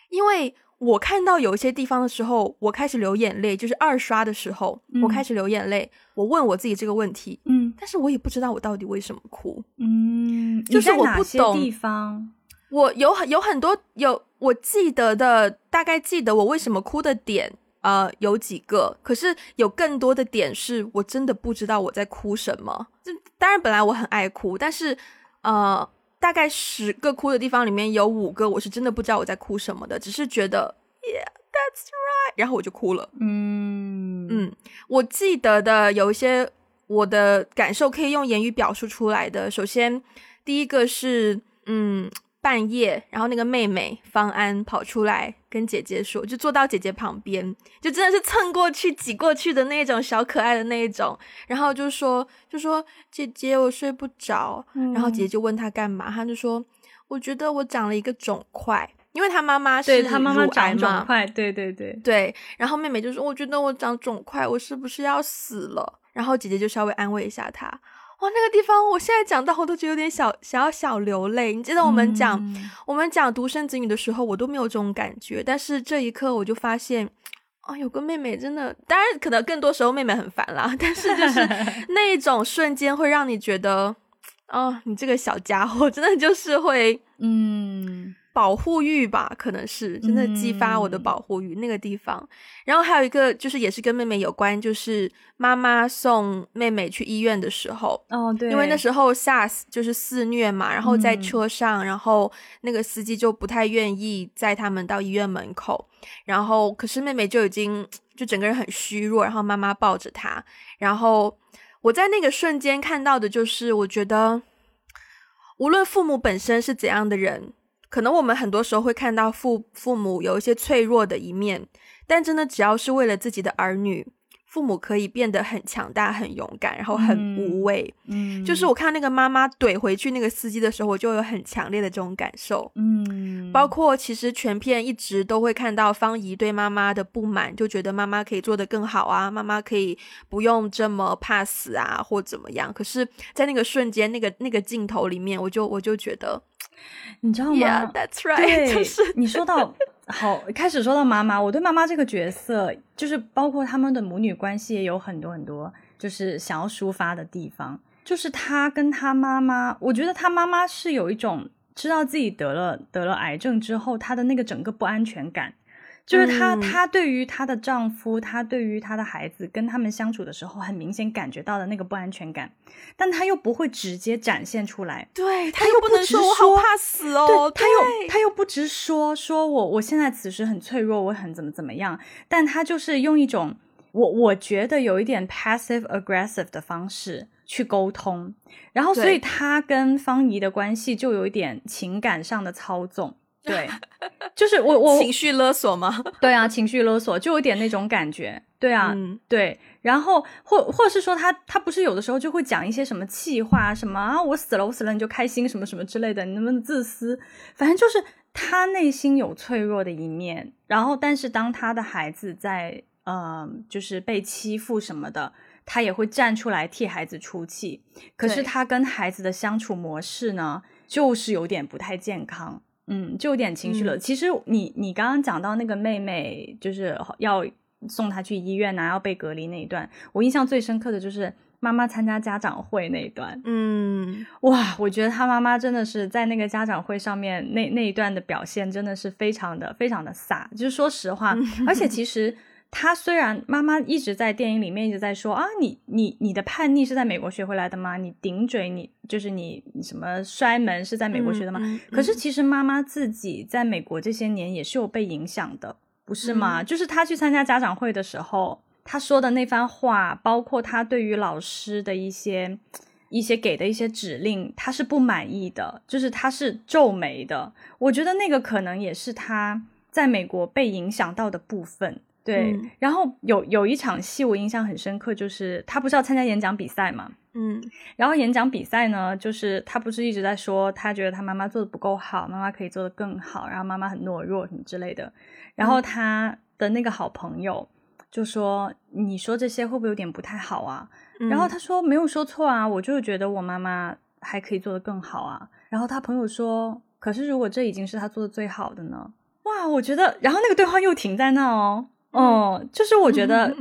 因为我看到有一些地方的时候，我开始流眼泪，就是二刷的时候，我开始流眼泪。我问我自己这个问题，嗯，但是我也不知道我到底为什么哭，嗯，就是我不懂地方。我有很有很多有我记得的，大概记得我为什么哭的点。呃，有几个，可是有更多的点是我真的不知道我在哭什么。这当然本来我很爱哭，但是呃，大概十个哭的地方里面有五个我是真的不知道我在哭什么的，只是觉得 Yeah, that's right，然后我就哭了。嗯嗯，我记得的有一些我的感受可以用言语表述出来的。首先第一个是嗯。半夜，然后那个妹妹方安跑出来跟姐姐说，就坐到姐姐旁边，就真的是蹭过去、挤过去的那种小可爱的那一种，然后就说就说姐姐我睡不着，然后姐姐就问她干嘛，她就说我觉得我长了一个肿块，因为她妈妈是她妈妈长肿块，对对对。对，然后妹妹就说我觉得我长肿块，我是不是要死了？然后姐姐就稍微安慰一下他。哇，那个地方，我现在讲到我都觉得有点小，想要小流泪。你记得我们讲我们讲独生子女的时候，我都没有这种感觉。但是这一刻，我就发现，啊，有个妹妹真的，当然可能更多时候妹妹很烦啦。但是就是 那一种瞬间，会让你觉得，哦，你这个小家伙，真的就是会，嗯。保护欲吧，可能是真的激发我的保护欲那个地方。然后还有一个就是也是跟妹妹有关，就是妈妈送妹妹去医院的时候，哦对，因为那时候 SARS 就是肆虐嘛，然后在车上，然后那个司机就不太愿意载他们到医院门口，然后可是妹妹就已经就整个人很虚弱，然后妈妈抱着她，然后我在那个瞬间看到的就是，我觉得无论父母本身是怎样的人。可能我们很多时候会看到父父母有一些脆弱的一面，但真的只要是为了自己的儿女，父母可以变得很强大、很勇敢，然后很无畏。嗯，就是我看那个妈妈怼回去那个司机的时候，我就有很强烈的这种感受。嗯，包括其实全片一直都会看到方怡对妈妈的不满，就觉得妈妈可以做得更好啊，妈妈可以不用这么怕死啊，或怎么样。可是，在那个瞬间，那个那个镜头里面，我就我就觉得。你知道吗？对，就是你说到好开始说到妈妈，我对妈妈这个角色，就是包括他们的母女关系也有很多很多，就是想要抒发的地方。就是他跟他妈妈，我觉得他妈妈是有一种知道自己得了得了癌症之后，他的那个整个不安全感。就是她，她对于她的丈夫，她对于她的孩子，跟他们相处的时候，很明显感觉到的那个不安全感，但她又不会直接展现出来。对，她又不能说我好怕死哦。她又她又不直说，说我我现在此时很脆弱，我很怎么怎么样。但她就是用一种我我觉得有一点 passive aggressive 的方式去沟通，然后所以她跟方怡的关系就有一点情感上的操纵。对，就是我我情绪勒索吗？对啊，情绪勒索就有点那种感觉。对啊，对，然后或或是说他他不是有的时候就会讲一些什么气话，什么啊我死了我死了你就开心什么什么之类的，你能不能自私？反正就是他内心有脆弱的一面，然后但是当他的孩子在呃就是被欺负什么的，他也会站出来替孩子出气。可是他跟孩子的相处模式呢，就是有点不太健康，嗯，就有点情绪了。其实你你刚刚讲到那个妹妹就是要。送她去医院呐，要被隔离那一段，我印象最深刻的就是妈妈参加家长会那一段。嗯，哇，我觉得她妈妈真的是在那个家长会上面那那一段的表现真的是非常的非常的飒。就是说实话，而且其实他虽然妈妈一直在电影里面一直在说啊，你你你的叛逆是在美国学回来的吗？你顶嘴，你就是你什么摔门是在美国学的吗？可是其实妈妈自己在美国这些年也是有被影响的。不是吗？就是他去参加家长会的时候，他说的那番话，包括他对于老师的一些、一些给的一些指令，他是不满意的，就是他是皱眉的。我觉得那个可能也是他在美国被影响到的部分。对，然后有有一场戏我印象很深刻，就是他不是要参加演讲比赛嘛，嗯，然后演讲比赛呢，就是他不是一直在说，他觉得他妈妈做的不够好，妈妈可以做的更好，然后妈妈很懦弱什么之类的。然后他的那个好朋友就说：“你说这些会不会有点不太好啊？”然后他说：“没有说错啊，我就是觉得我妈妈还可以做得更好啊。”然后他朋友说：“可是如果这已经是他做的最好的呢？”哇，我觉得，然后那个对话又停在那哦，哦，就是我觉得，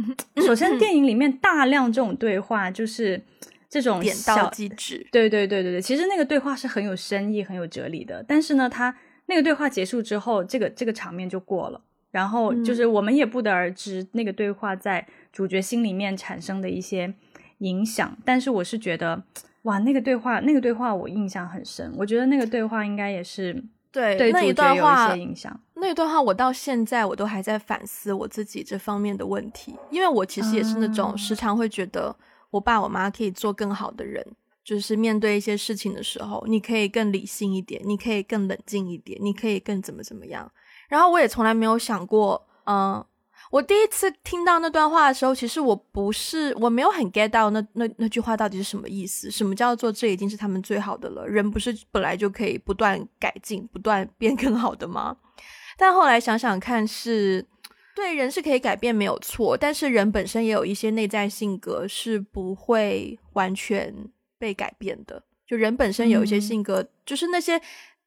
首先电影里面大量这种对话，就是这种点到即止，对对对对对，其实那个对话是很有深意、很有哲理的，但是呢，他。那个对话结束之后，这个这个场面就过了，然后就是我们也不得而知那个对话在主角心里面产生的一些影响。但是我是觉得，哇，那个对话，那个对话我印象很深。我觉得那个对话应该也是对对主角有一些影响。那段话我到现在我都还在反思我自己这方面的问题，因为我其实也是那种时常会觉得我爸我妈可以做更好的人。就是面对一些事情的时候，你可以更理性一点，你可以更冷静一点，你可以更怎么怎么样。然后我也从来没有想过，嗯，我第一次听到那段话的时候，其实我不是我没有很 get 到那那那句话到底是什么意思？什么叫做这已经是他们最好的了？人不是本来就可以不断改进、不断变更好的吗？但后来想想看，是对人是可以改变没有错，但是人本身也有一些内在性格是不会完全。被改变的，就人本身有一些性格，就是那些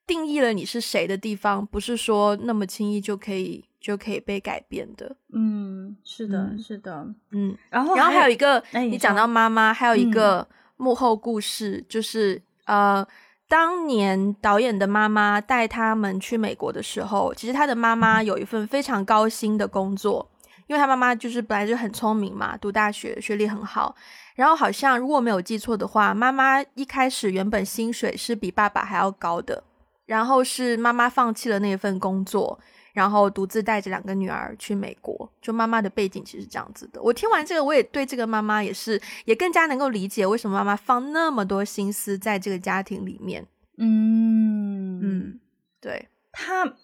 定义了你是谁的地方，不是说那么轻易就可以就可以被改变的。嗯，是的，是的，嗯。然后，然后还有一个，你讲到妈妈，还有一个幕后故事，就是呃，当年导演的妈妈带他们去美国的时候，其实他的妈妈有一份非常高薪的工作，因为他妈妈就是本来就很聪明嘛，读大学，学历很好。然后好像如果没有记错的话，妈妈一开始原本薪水是比爸爸还要高的，然后是妈妈放弃了那份工作，然后独自带着两个女儿去美国。就妈妈的背景其实是这样子的。我听完这个，我也对这个妈妈也是也更加能够理解为什么妈妈放那么多心思在这个家庭里面。嗯嗯，对他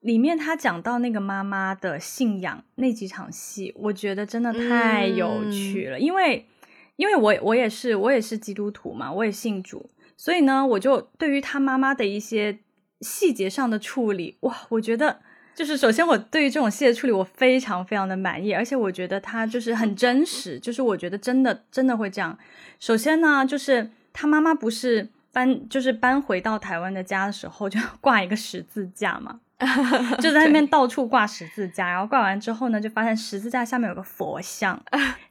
里面他讲到那个妈妈的信仰那几场戏，我觉得真的太有趣了，因为。因为我我也是我也是基督徒嘛，我也信主，所以呢，我就对于他妈妈的一些细节上的处理，哇，我觉得就是首先我对于这种细节处理我非常非常的满意，而且我觉得他就是很真实，就是我觉得真的真的会这样。首先呢，就是他妈妈不是搬就是搬回到台湾的家的时候就挂一个十字架嘛，就在那边到处挂十字架，然后挂完之后呢，就发现十字架下面有个佛像，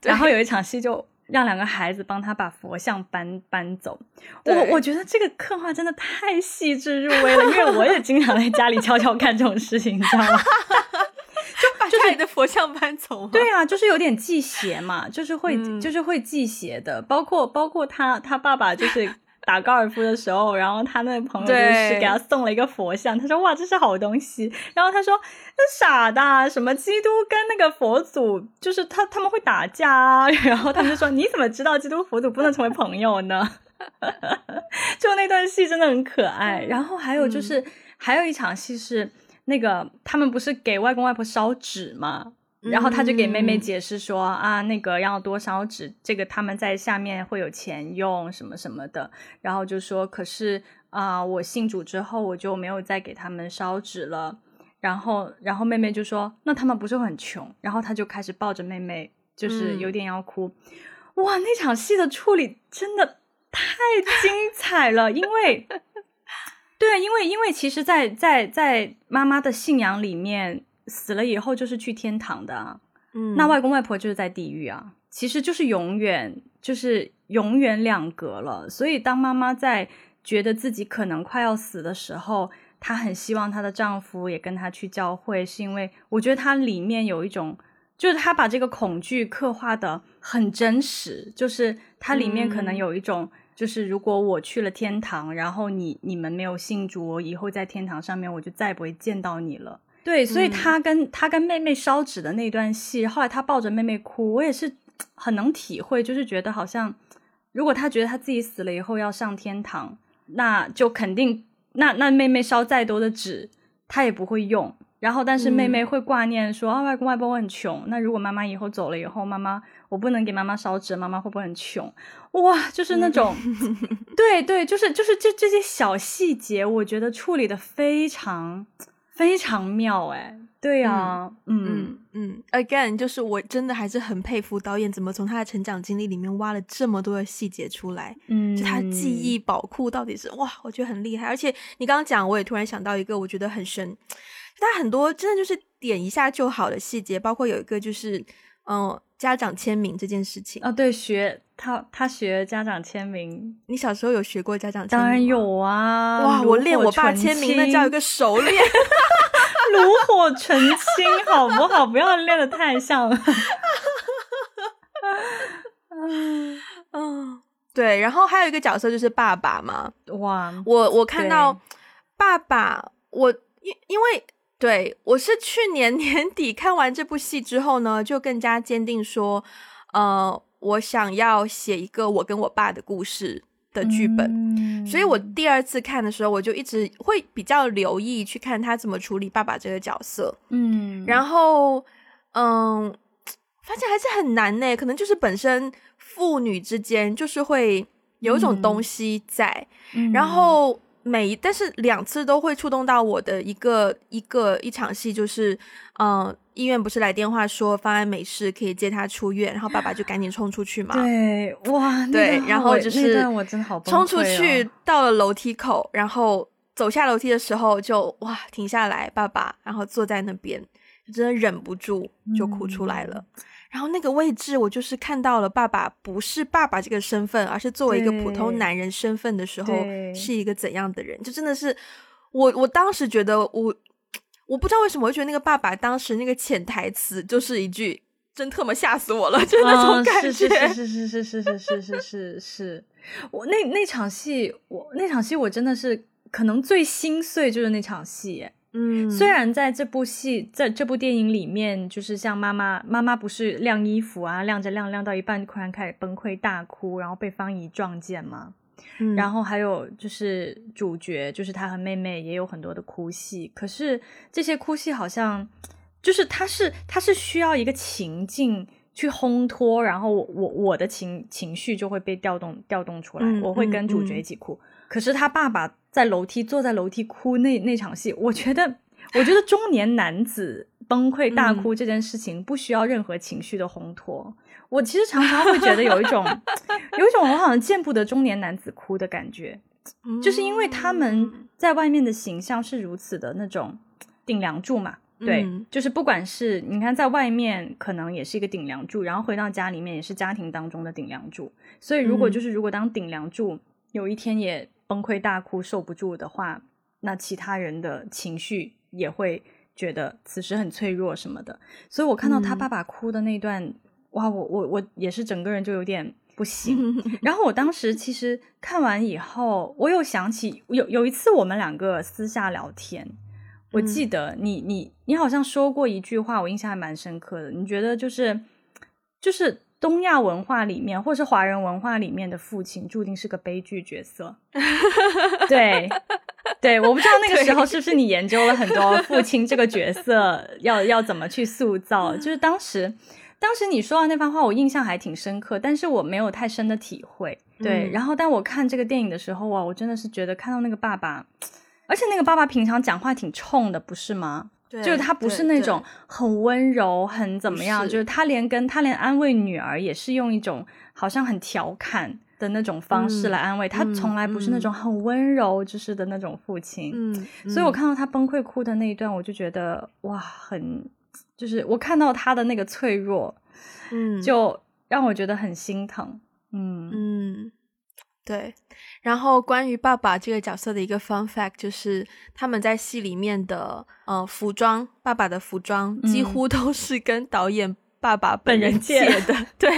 然后有一场戏就。让两个孩子帮他把佛像搬搬走，我我觉得这个刻画真的太细致入微了，因为我也经常在家里悄悄干这种事情，你知道吗？就把家里的佛像搬走。对啊，就是有点忌邪嘛，就是会就是会忌邪的，包括包括他他爸爸就是。打高尔夫的时候，然后他那个朋友就是给他送了一个佛像，他说哇这是好东西，然后他说那傻的，什么基督跟那个佛祖就是他他们会打架，然后他们就说你怎么知道基督佛祖不能成为朋友呢？就那段戏真的很可爱，然后还有就是还有一场戏是那个他们不是给外公外婆烧纸吗？然后他就给妹妹解释说啊，那个要多烧纸，这个他们在下面会有钱用什么什么的。然后就说，可是啊，我信主之后我就没有再给他们烧纸了。然后，然后妹妹就说，那他们不是很穷？然后他就开始抱着妹妹，就是有点要哭。哇，那场戏的处理真的太精彩了，因为，对，因为因为其实，在在在妈妈的信仰里面。死了以后就是去天堂的，嗯，那外公外婆就是在地狱啊，其实就是永远就是永远两隔了。所以当妈妈在觉得自己可能快要死的时候，她很希望她的丈夫也跟她去教会，是因为我觉得她里面有一种，就是她把这个恐惧刻画的很真实，就是它里面可能有一种，就是如果我去了天堂，然后你你们没有信主，我以后在天堂上面我就再也不会见到你了。对，所以他跟他跟妹妹烧纸的那段戏，后来他抱着妹妹哭，我也是很能体会，就是觉得好像，如果他觉得他自己死了以后要上天堂，那就肯定，那那妹妹烧再多的纸，他也不会用。然后，但是妹妹会挂念说啊，外公外婆我很穷，那如果妈妈以后走了以后，妈妈我不能给妈妈烧纸，妈妈会不会很穷？哇，就是那种，对对，就是就是这这些小细节，我觉得处理的非常。非常妙哎，对呀，嗯嗯，again，就是我真的还是很佩服导演怎么从他的成长经历里面挖了这么多的细节出来，嗯，就他记忆宝库到底是哇，我觉得很厉害。而且你刚刚讲，我也突然想到一个我觉得很深，他很多真的就是点一下就好的细节，包括有一个就是嗯家长签名这件事情啊，对，学他他学家长签名，你小时候有学过家长签名？当然有啊，哇，我练我爸签名那叫一个熟练。炉火纯青，好不好？不要练的太像了。嗯对。然后还有一个角色就是爸爸嘛。哇，我我看到爸爸，我因因为对我是去年 年底看完这部戏之后呢，就更加坚定说，呃，我想要写一个我跟我爸的故事。的剧本，所以我第二次看的时候，我就一直会比较留意去看他怎么处理爸爸这个角色。嗯，然后嗯，发现还是很难呢，可能就是本身父女之间就是会有一种东西在，然后。每但是两次都会触动到我的一个一个一场戏，就是嗯，医院不是来电话说方安没事，可以接他出院，然后爸爸就赶紧冲出去嘛。对，哇，对，然后就是我真的好冲出去到了楼梯口，然后走下楼梯的时候就哇停下来，爸爸，然后坐在那边，真的忍不住就哭出来了。然后那个位置，我就是看到了爸爸不是爸爸这个身份，而是作为一个普通男人身份的时候，是一个怎样的人？就真的是我，我当时觉得我，我不知道为什么，我觉得那个爸爸当时那个潜台词就是一句“真特么吓死我了”，就那种感觉。是是是是是是是是是是是。我那那场戏，我那场戏我真的是可能最心碎，就是那场戏。嗯，虽然在这部戏，在这部电影里面，就是像妈妈，妈妈不是晾衣服啊，晾着晾晾到一半，突然开始崩溃大哭，然后被方怡撞见嘛。嗯，然后还有就是主角，就是他和妹妹也有很多的哭戏，可是这些哭戏好像就是他是他是需要一个情境去烘托，然后我我我的情情绪就会被调动调动出来，我会跟主角一起哭。可是他爸爸在楼梯坐在楼梯哭那那场戏，我觉得，我觉得中年男子崩溃大哭这件事情不需要任何情绪的烘托。我其实常常会觉得有一种，有一种我好像见不得中年男子哭的感觉，就是因为他们在外面的形象是如此的那种顶梁柱嘛。对，就是不管是你看在外面可能也是一个顶梁柱，然后回到家里面也是家庭当中的顶梁柱。所以如果就是如果当顶梁柱有一天也崩溃大哭受不住的话，那其他人的情绪也会觉得此时很脆弱什么的。所以我看到他爸爸哭的那段，哇，我我我也是整个人就有点不行。然后我当时其实看完以后，我又想起有有一次我们两个私下聊天，我记得你你你好像说过一句话，我印象还蛮深刻的。你觉得就是就是。东亚文化里面，或是华人文化里面的父亲，注定是个悲剧角色。对，对，我不知道那个时候是不是你研究了很多父亲这个角色 要要怎么去塑造。就是当时，当时你说的那番话，我印象还挺深刻，但是我没有太深的体会。对，然后，但我看这个电影的时候啊，我真的是觉得看到那个爸爸，而且那个爸爸平常讲话挺冲的，不是吗？就是他不是那种很温柔、很怎么样，就是他连跟他连安慰女儿也是用一种好像很调侃的那种方式来安慰他，从来不是那种很温柔就是的那种父亲。嗯，所以我看到他崩溃哭的那一段，我就觉得哇，很就是我看到他的那个脆弱，嗯，就让我觉得很心疼。嗯嗯，对。然后关于爸爸这个角色的一个 fun fact 就是他们在戏里面的呃服装，爸爸的服装几乎都是跟导演爸爸本人借的。对，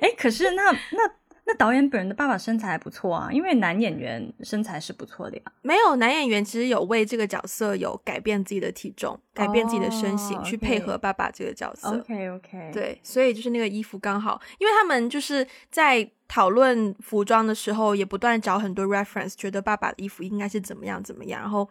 哎，可是那那。那导演本人的爸爸身材还不错啊，因为男演员身材是不错的呀。没有男演员其实有为这个角色有改变自己的体重，改变自己的身形去配合爸爸这个角色。OK OK，对，所以就是那个衣服刚好，因为他们就是在。讨论服装的时候，也不断找很多 reference，觉得爸爸的衣服应该是怎么样怎么样，然后，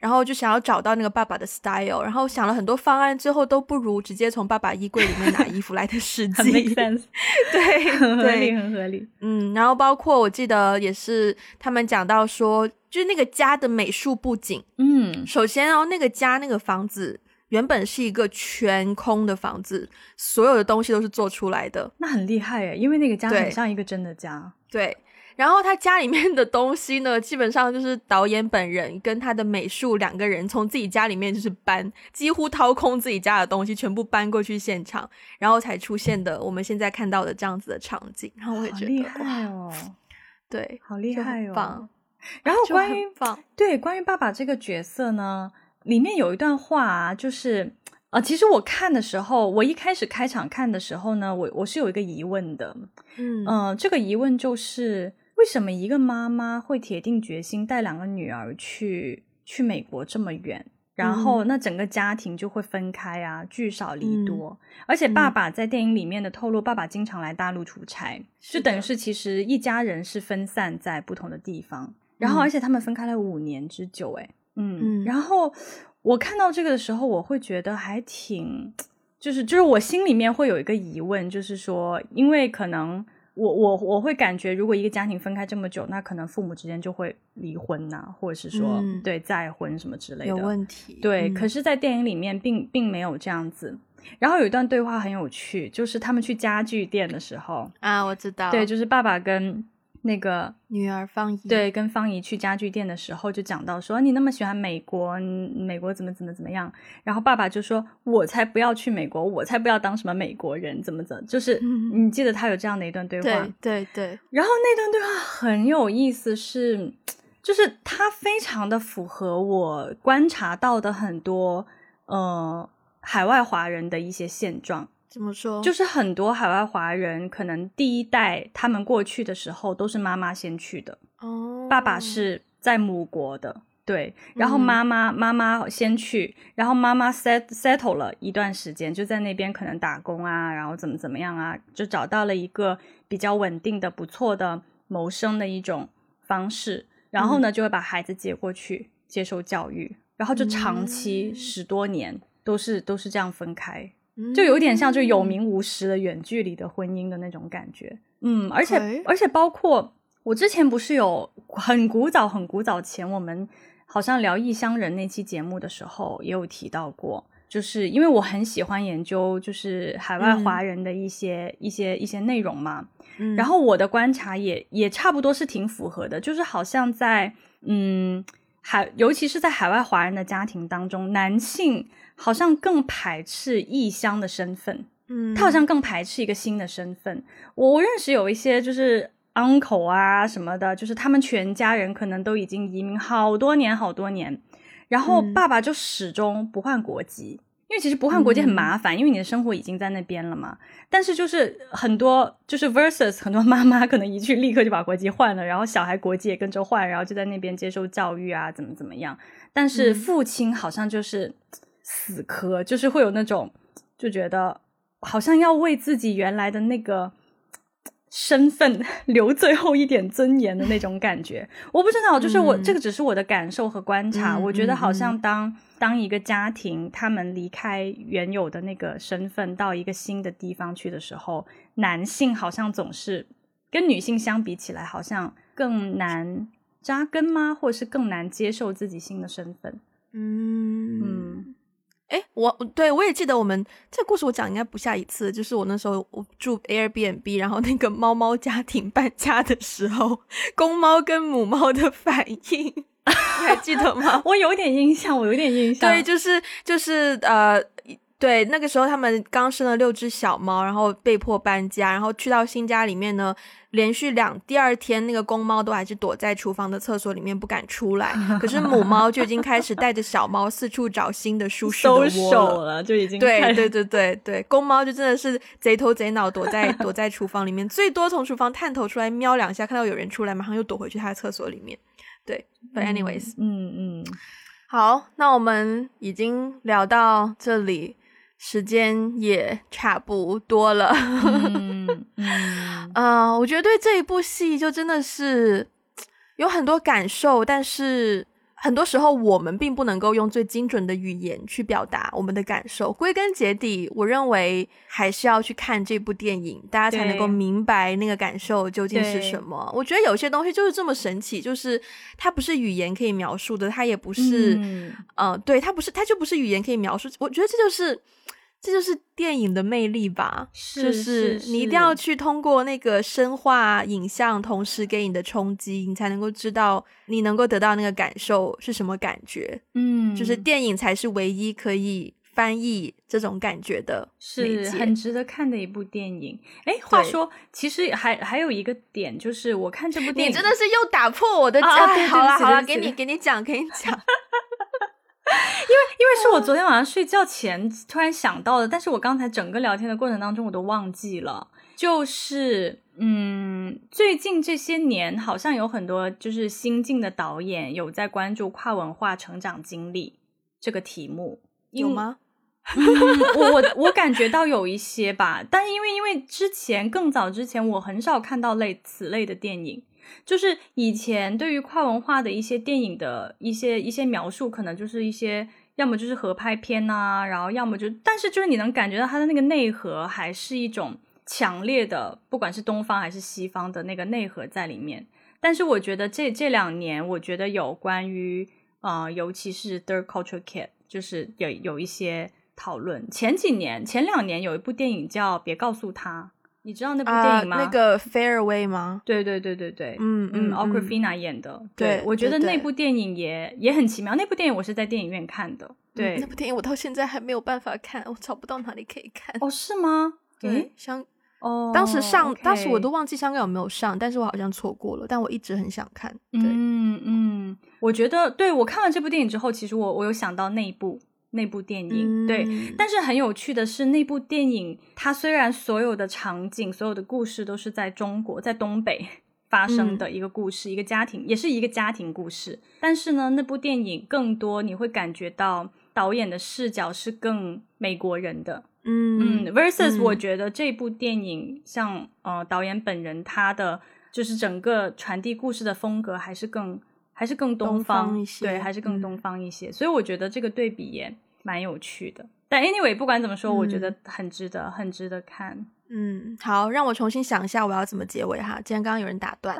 然后就想要找到那个爸爸的 style，然后想了很多方案，最后都不如直接从爸爸衣柜里面拿衣服来的实 际。make sense，对，很合理，很合理。嗯，然后包括我记得也是他们讲到说，就是那个家的美术布景，嗯，首先哦，那个家那个房子。原本是一个全空的房子，所有的东西都是做出来的，那很厉害诶，因为那个家很像一个真的家。对，然后他家里面的东西呢，基本上就是导演本人跟他的美术两个人从自己家里面就是搬，几乎掏空自己家的东西，全部搬过去现场，然后才出现的我们现在看到的这样子的场景。然后我也觉得厉害哦，对，好厉害哦。然后关于对关于爸爸这个角色呢？里面有一段话啊，就是呃，其实我看的时候，我一开始开场看的时候呢，我我是有一个疑问的，嗯。这个疑问就是为什么一个妈妈会铁定决心带两个女儿去去美国这么远，然后那整个家庭就会分开啊，聚少离多，而且爸爸在电影里面的透露，爸爸经常来大陆出差，就等于是其实一家人是分散在不同的地方，然后而且他们分开了五年之久，哎。嗯，然后我看到这个的时候，我会觉得还挺，就是就是我心里面会有一个疑问，就是说，因为可能我我我会感觉，如果一个家庭分开这么久，那可能父母之间就会离婚呐，或者是说对再婚什么之类的有问题。对，可是，在电影里面并并没有这样子。然后有一段对话很有趣，就是他们去家具店的时候啊，我知道，对，就是爸爸跟。那个女儿方怡对，跟方怡去家具店的时候就讲到说，你那么喜欢美国，美国怎么怎么怎么样？然后爸爸就说，我才不要去美国，我才不要当什么美国人，怎么怎么？就是你记得他有这样的一段对话，对对对。然后那段对话很有意思，是就是他非常的符合我观察到的很多呃海外华人的一些现状。怎么说？就是很多海外华人，可能第一代他们过去的时候都是妈妈先去的，哦，爸爸是在母国的，对，然后妈妈妈妈先去，然后妈妈 set settle 了一段时间，就在那边可能打工啊，然后怎么怎么样啊，就找到了一个比较稳定的、不错的谋生的一种方式，然后呢，就会把孩子接过去接受教育，然后就长期十多年都是都是这样分开。就有点像就有名无实的远距离的婚姻的那种感觉，嗯，而且而且包括我之前不是有很古早很古早前我们好像聊异乡人那期节目的时候也有提到过，就是因为我很喜欢研究就是海外华人的一些一些一些内容嘛，然后我的观察也也差不多是挺符合的，就是好像在嗯海尤其是在海外华人的家庭当中，男性。好像更排斥异乡的身份，嗯，他好像更排斥一个新的身份。我我认识有一些就是 uncle 啊什么的，就是他们全家人可能都已经移民好多年好多年，然后爸爸就始终不换国籍，因为其实不换国籍很麻烦，因为你的生活已经在那边了嘛。但是就是很多就是 versus 很多妈妈可能一去立刻就把国籍换了，然后小孩国籍也跟着换，然后就在那边接受教育啊，怎么怎么样。但是父亲好像就是。死磕就是会有那种，就觉得好像要为自己原来的那个身份留最后一点尊严的那种感觉。我不知道，就是我这个只是我的感受和观察。我觉得好像当当一个家庭他们离开原有的那个身份，到一个新的地方去的时候，男性好像总是跟女性相比起来，好像更难扎根吗？或者是更难接受自己新的身份？嗯嗯。哎，我对我也记得，我们这个故事我讲应该不下一次，就是我那时候我住 Airbnb，然后那个猫猫家庭搬家的时候，公猫跟母猫的反应，你还记得吗？我有点印象，我有点印象。对，就是就是呃。对，那个时候他们刚生了六只小猫，然后被迫搬家，然后去到新家里面呢，连续两第二天那个公猫都还是躲在厨房的厕所里面不敢出来，可是母猫就已经开始带着小猫四处找新的舒适的窝了，就已经对对对对对，公猫就真的是贼头贼脑躲在躲在厨房里面，最多从厨房探头出来瞄两下，看到有人出来，马上又躲回去他的厕所里面。对，But anyways，嗯嗯，好，那我们已经聊到这里。时间也差不多了，嗯嗯，我觉得对这一部戏就真的是有很多感受，但是很多时候我们并不能够用最精准的语言去表达我们的感受。归根结底，我认为还是要去看这部电影，大家才能够明白那个感受究竟是什么。我觉得有些东西就是这么神奇，就是它不是语言可以描述的，它也不是，嗯，对，它不是，它就不是语言可以描述。我觉得这就是。这就是电影的魅力吧，就是你一定要去通过那个深化影像，同时给你的冲击，你才能够知道你能够得到那个感受是什么感觉。嗯，就是电影才是唯一可以翻译这种感觉的，是很值得看的一部电影。哎，话说，其实还还有一个点，就是我看这部电影，你真的是又打破我的讲。好了好了，给你给你讲，给你讲。因为因为是我昨天晚上睡觉前突然想到的，但是我刚才整个聊天的过程当中我都忘记了。就是嗯，最近这些年好像有很多就是新晋的导演有在关注跨文化成长经历这个题目，有吗？我我我感觉到有一些吧，但是因为因为之前更早之前我很少看到类此类的电影。就是以前对于跨文化的一些电影的一些一些描述，可能就是一些要么就是合拍片呐，然后要么就，但是就是你能感觉到它的那个内核还是一种强烈的，不管是东方还是西方的那个内核在里面。但是我觉得这这两年，我觉得有关于啊，尤其是 third culture kid，就是有有一些讨论。前几年前两年有一部电影叫《别告诉他》。你知道那部电影吗？那个 Fairway 吗？对对对对对，嗯嗯，Aquafina 演的。对，我觉得那部电影也也很奇妙。那部电影我是在电影院看的。对，那部电影我到现在还没有办法看，我找不到哪里可以看。哦，是吗？对，香哦，当时上，当时我都忘记香港有没有上，但是我好像错过了。但我一直很想看。对嗯嗯，我觉得，对我看完这部电影之后，其实我我有想到那一部。那部电影对，但是很有趣的是，那部电影它虽然所有的场景、所有的故事都是在中国，在东北发生的一个故事，一个家庭，也是一个家庭故事。但是呢，那部电影更多你会感觉到导演的视角是更美国人的，嗯嗯。versus 我觉得这部电影像呃导演本人他的就是整个传递故事的风格还是更。还是更东方一些，对，还是更东方一些，所以我觉得这个对比也蛮有趣的。但 anyway，不管怎么说，我觉得很值得，很值得看。嗯，好，让我重新想一下我要怎么结尾哈。既然刚刚有人打断，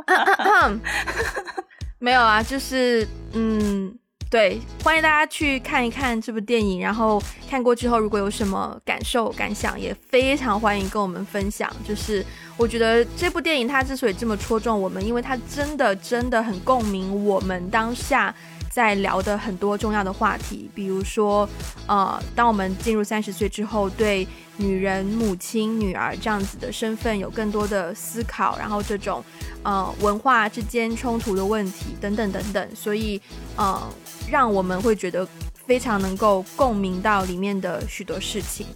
没有啊，就是嗯。对，欢迎大家去看一看这部电影，然后看过之后，如果有什么感受感想，也非常欢迎跟我们分享。就是我觉得这部电影它之所以这么戳中我们，因为它真的真的很共鸣我们当下。在聊的很多重要的话题，比如说，呃，当我们进入三十岁之后，对女人、母亲、女儿这样子的身份有更多的思考，然后这种，呃，文化之间冲突的问题等等等等，所以，呃，让我们会觉得。非常能够共鸣到里面的许多事情，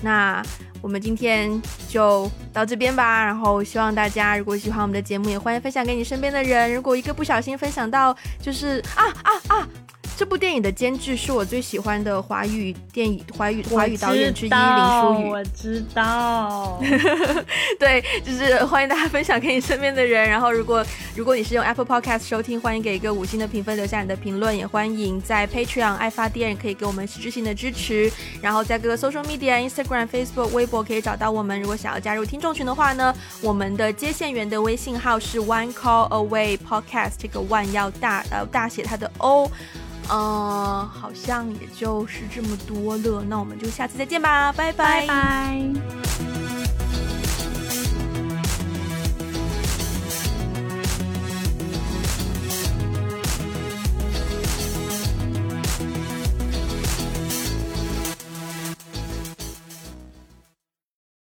那我们今天就到这边吧。然后希望大家如果喜欢我们的节目，也欢迎分享给你身边的人。如果一个不小心分享到，就是啊啊啊，这部电影的监制是我最喜欢的华语电影华语华语导演之一林书宇。我知道，对，就是欢迎大家分享给你身边的人。然后，如果如果你是用 Apple Podcast 收听，欢迎给一个五星的评分，留下你的评论。也欢迎在 Patreon 爱发电可以给我们实质性的支持。然后在各个 social media Instagram、Facebook、微博可以找到我们。如果想要加入听众群的话呢，我们的接线员的微信号是 One Call Away Podcast，这个 One 要大呃大写它的 O。呃，好像也就是这么多了，那我们就下次再见吧，拜拜拜。